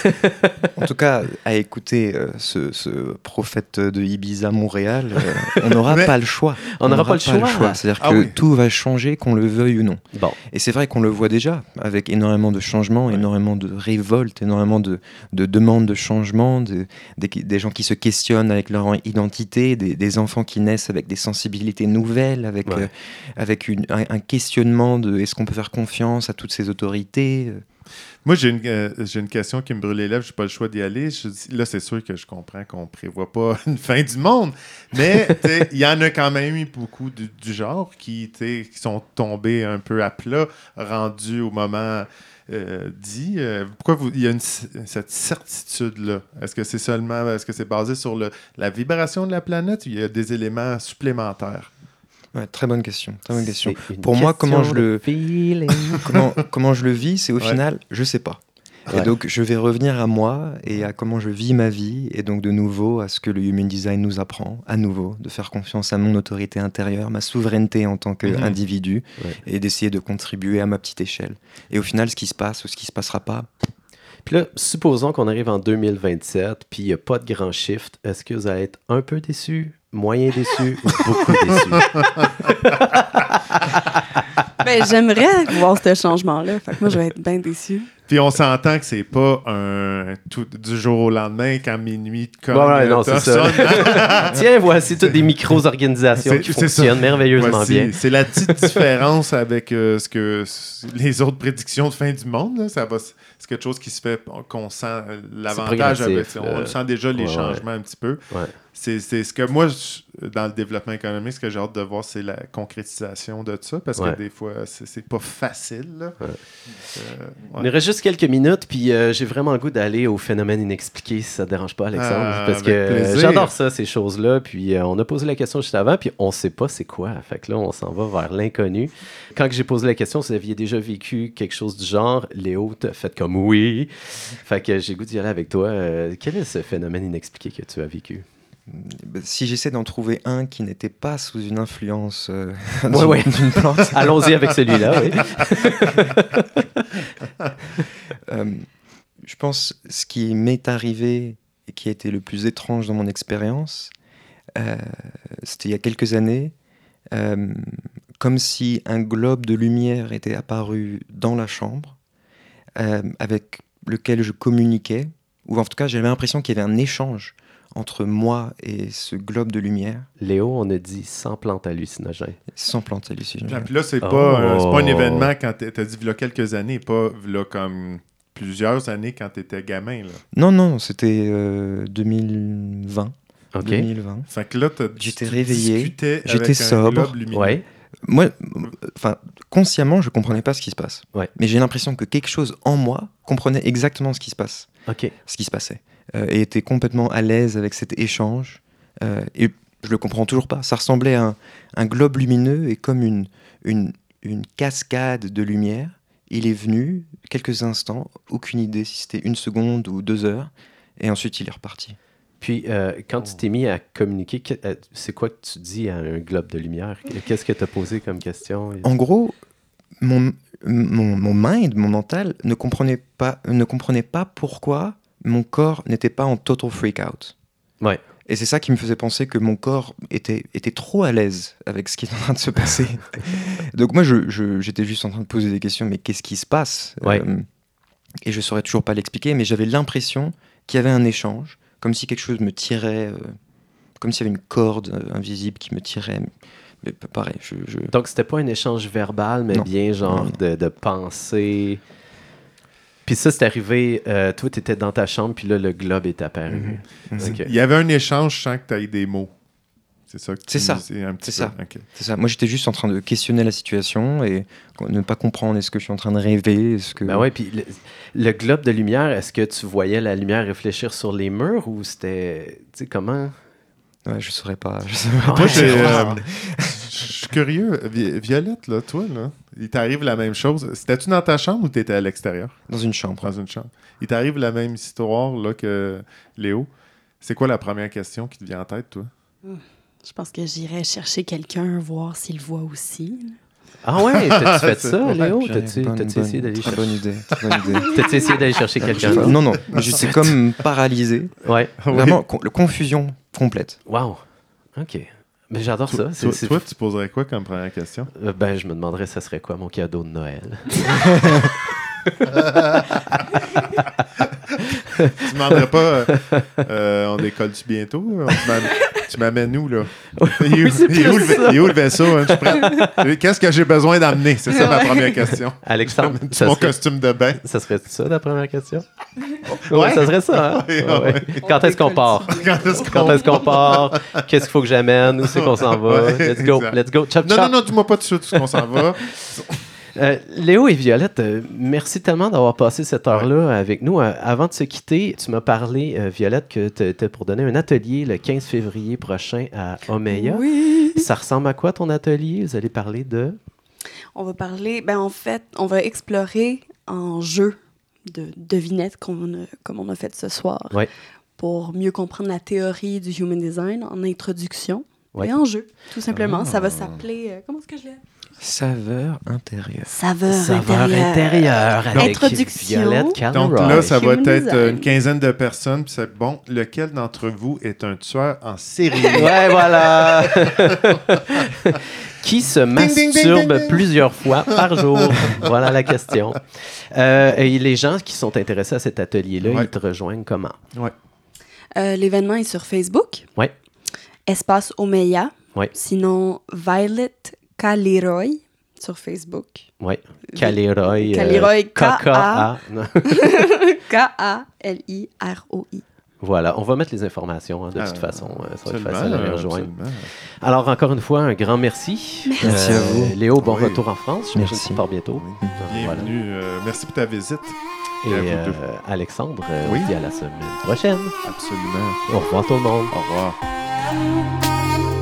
En tout cas, à écouter euh, ce, ce prophète de Ibiza Montréal, euh, on n'aura Mais- pas le choix. On n'aura pas le choix. C'est-à-dire Ah que oui. tout va changer, qu'on le veuille ou non. Bon, Et c'est vrai qu'on le voit déjà, avec énormément de changements, énormément de révoltes, énormément de, de demandes de changement, de- des, des gens qui se questionnent avec leur identité, des, des enfants qui naissent avec des sensibilités nouvelles, avec, Ouais. euh, avec une- un, un questionnement de est-ce qu'on peut faire confiance à toutes ces autorités euh. Moi, j'ai une, euh, j'ai une question qui me brûle les lèvres. Je n'ai pas le choix d'y aller. Là, c'est sûr que je comprends qu'on ne prévoit pas une fin du monde. Mais il y en a quand même eu beaucoup du, genre qui, qui sont tombés un peu à plat, rendus au moment euh, dit. Euh, pourquoi il y a cette certitude-là? Est-ce que c'est seulement, est-ce que c'est basé sur la vibration de la planète ou il y a des éléments supplémentaires? Ouais, Très bonne question. Très bonne question. c'est une Pour moi, comment je le- comment, comment je le vis, c'est au Ouais. final, je sais pas. Ouais. Et donc, je vais revenir à moi et à comment je vis ma vie, et donc de nouveau à ce que le Human Design nous apprend, à nouveau, de faire confiance à mon autorité intérieure, ma souveraineté en tant Mhm. qu'individu, Ouais. et d'essayer de contribuer à ma petite échelle. Et au final, ce qui se passe ou ce qui se passera pas, Puis là, supposons qu'on arrive en 2027, puis il n'y a pas de grand shift. Est-ce que vous allez être un peu déçu, moyen déçu ou beaucoup déçu? Ben, j'aimerais voir ce changement-là. Fait que moi, je vais être bien déçue. Puis on s'entend que c'est pas un tout, du jour au lendemain quand minuit comme ouais, non, ça. Tiens, voici toutes des micro-organisations qui ça. fonctionnent merveilleusement bien. c'est- la petite différence avec euh, ce que les autres prédictions de fin du monde. là. Ça va, s- c'est quelque chose qui se fait, qu'on sent euh, l'avantage. avec- On le sent déjà les Ouais, changements un petit peu. C'est c'est ce que moi, je- dans le développement économique, ce que j'ai hâte de voir, c'est la concrétisation de ça. Parce que des fois, c'est pas facile. Euh, Il reste juste quelques minutes, puis euh, j'ai vraiment le goût d'aller au phénomène inexpliqué, si ça te dérange pas, Alexandre. Ah, parce que j'adore ça, ces choses-là. Puis euh, on a posé la question juste avant, puis on sait pas c'est quoi. Fait que là, on s'en va vers l'inconnu. Quand j'ai posé la question, si vous aviez déjà vécu quelque chose du genre, Léo, t'as fait comme oui. Fait que j'ai goût d'y aller avec toi. Euh, quel est ce phénomène inexpliqué que tu as vécu? Ben, si j'essaie d'en trouver un qui n'était pas sous une influence euh, Ouais, d'une ouais. plante, Allons-y avec celui-là, oui. Euh, je pense ce qui m'est arrivé et qui a été le plus étrange dans mon expérience, euh, c'était il y a quelques années, euh, comme si un globe de lumière était apparu dans la chambre, avec lequel je communiquais, ou en tout cas j'avais l'impression qu'il y avait un échange entre moi et ce globe de lumière, Léo, on a dit sans plante hallucinogène. sans plante hallucinogène. Puis là, c'est Oh. pas, un- c'est pas un événement quand t'as dit il y a quelques années, pas là, comme plusieurs années quand t'étais gamin. Là. Non, non, c'était euh, 2020. OK. 2020. Fait que là, t'as- J'étais réveillé, j'étais sobre. Ouais. Moi, euh, enfin, consciemment, je comprenais pas ce qui se passe. Ouais. Mais j'ai l'impression que quelque chose en moi comprenait exactement ce qui se passe, OK. ce qui se passait, euh, et était complètement à l'aise avec cet échange. euh, et je le comprends toujours pas. Ça ressemblait à un, un globe lumineux et comme une, une, une cascade de lumière. Il est venu quelques instants, aucune idée si c'était une seconde ou deux heures, et ensuite il est reparti. Puis, euh, quand tu t'es mis à communiquer, que- euh, c'est quoi que tu dis à un globe de lumière? Qu'est-ce que tu as posé comme question? En gros, mon, mon, mon mind, mon mental, ne comprenait, pas, ne comprenait pas pourquoi mon corps n'était pas en total freak out. Ouais. Et c'est ça qui me faisait penser que mon corps était, était trop à l'aise avec ce qui est en train de se passer. Donc moi, je- je- j'étais juste en train de poser des questions, mais qu'est-ce qui se passe? Ouais. Euh, Et je saurais toujours pas l'expliquer, mais j'avais l'impression qu'il y avait un échange, comme si quelque chose me tirait, euh, comme s'il y avait une corde euh, invisible qui me tirait. Mais pareil, je, je- Donc, c'était pas un échange verbal, mais Non. bien genre Non. de, de pensée. Puis ça, c'est arrivé, euh, toi, tu étais dans ta chambre, puis là, le globe est apparu. Mhm. Mhm. Il y avait un échange sans que tu aies des mots. C'est ça que tu C'est ça. C'est ça. Ça. Moi, j'étais juste en train de questionner la situation et ne pas comprendre est-ce que je suis en train de rêver, est-ce que. Ben ouais, puis le, le globe de lumière, est-ce que tu voyais la lumière réfléchir sur les murs ou c'était. Tu sais, comment? Ouais, je saurais pas. Je saurais pas. Moi, euh, je suis curieux. Vi- Violette, là, toi, là, il t'arrive la même chose. C'était-tu dans ta chambre ou t'étais à l'extérieur? Dans une chambre. Dans une chambre. Il t'arrive la même histoire là, que Léo. C'est quoi la première question qui te vient en tête, toi? Je pense que j'irais chercher quelqu'un, voir s'il voit aussi. Ah ouais, t'as-tu fait ça, Léo? T'as-tu essayé d'aller chercher. bonne idée. T'as-tu essayé d'aller chercher quelqu'un? non, non, j'étais comme paralysé. Ouais. Oui. Vraiment, con- le confusion complète. Wow. OK. Mais j'adore ça. Toi, C'est- toi, c'est- toi, tu poserais quoi comme première question? Euh, Ben, je me demanderais, ça serait quoi mon cadeau de Noël? Tu demanderais pas, euh, on décolle-tu bientôt? Tu m'amènes où, là? Il est où, c'est il est où le, plus ça. il est où le vaisseau? hein? Qu'est-ce que j'ai besoin d'amener? C'est ça ma première question. Alexandre, C'est ça mon serait, costume de bain? ça serait ça la première question? Ouais. Ouais, ça serait ça, hein? Ouais, Ouais. Quand est-ce qu'on part? Quand est-ce qu'on- qu'on part? Qu'est-ce qu'il faut que j'amène? Où c'est qu'on s'en va? Let's go, let's go. Chop, Non, chop. non, non, dis-moi pas tout de suite où on s'en va. Euh, Léo et Violette, euh, merci tellement d'avoir passé cette heure-là avec nous. Euh, avant de se quitter, tu m'as parlé, Violette, que tu étais pour donner un atelier le 15 février prochain à Omeya. Oui. Ça ressemble à quoi ton atelier? Vous allez parler de... On va parler, ben en fait, on va explorer en jeu de devinettes qu'on comme on a fait ce soir Ouais. pour mieux comprendre la théorie du human design en introduction Ouais. et en jeu, tout simplement. Ça va Ah. s'appeler, euh, comment est-ce que je l'ai? Saveur intérieure. Saveur, Saveur intérieure. intérieure avec Introduction. Violette Donc là, ça va être euh, une quinzaine de personnes. Puis c'est bon, lequel d'entre vous est un tueur en série? Ouais, voilà. Qui se ding, ding, masturbe ding, ding. plusieurs fois par jour? Voilà la question. Euh, et les gens qui sont intéressés à cet atelier-là, Ouais. ils te rejoignent comment? Euh, L'événement est sur Facebook. Ouais. Espace Omeya. Ouais. Sinon, Violet Kaliroy sur Facebook. Oui. Caleroy. Caleroy, K-A. K-A. K-A-L-I-R-O-I. Voilà, on va mettre les informations hein, de Ah, toute façon. euh, ça va être facile à les euh, rejoindre. absolument. Alors, encore une fois, un grand merci. Merci à vous. Léo, bon Oui. retour en France. Que Merci. tu pars bientôt. Oui. Voilà. Bienvenue. euh, merci pour ta visite. Et euh. Alexandre, euh, Oui. on se dit à la semaine prochaine. Absolument. Au revoir tout le monde. Au revoir.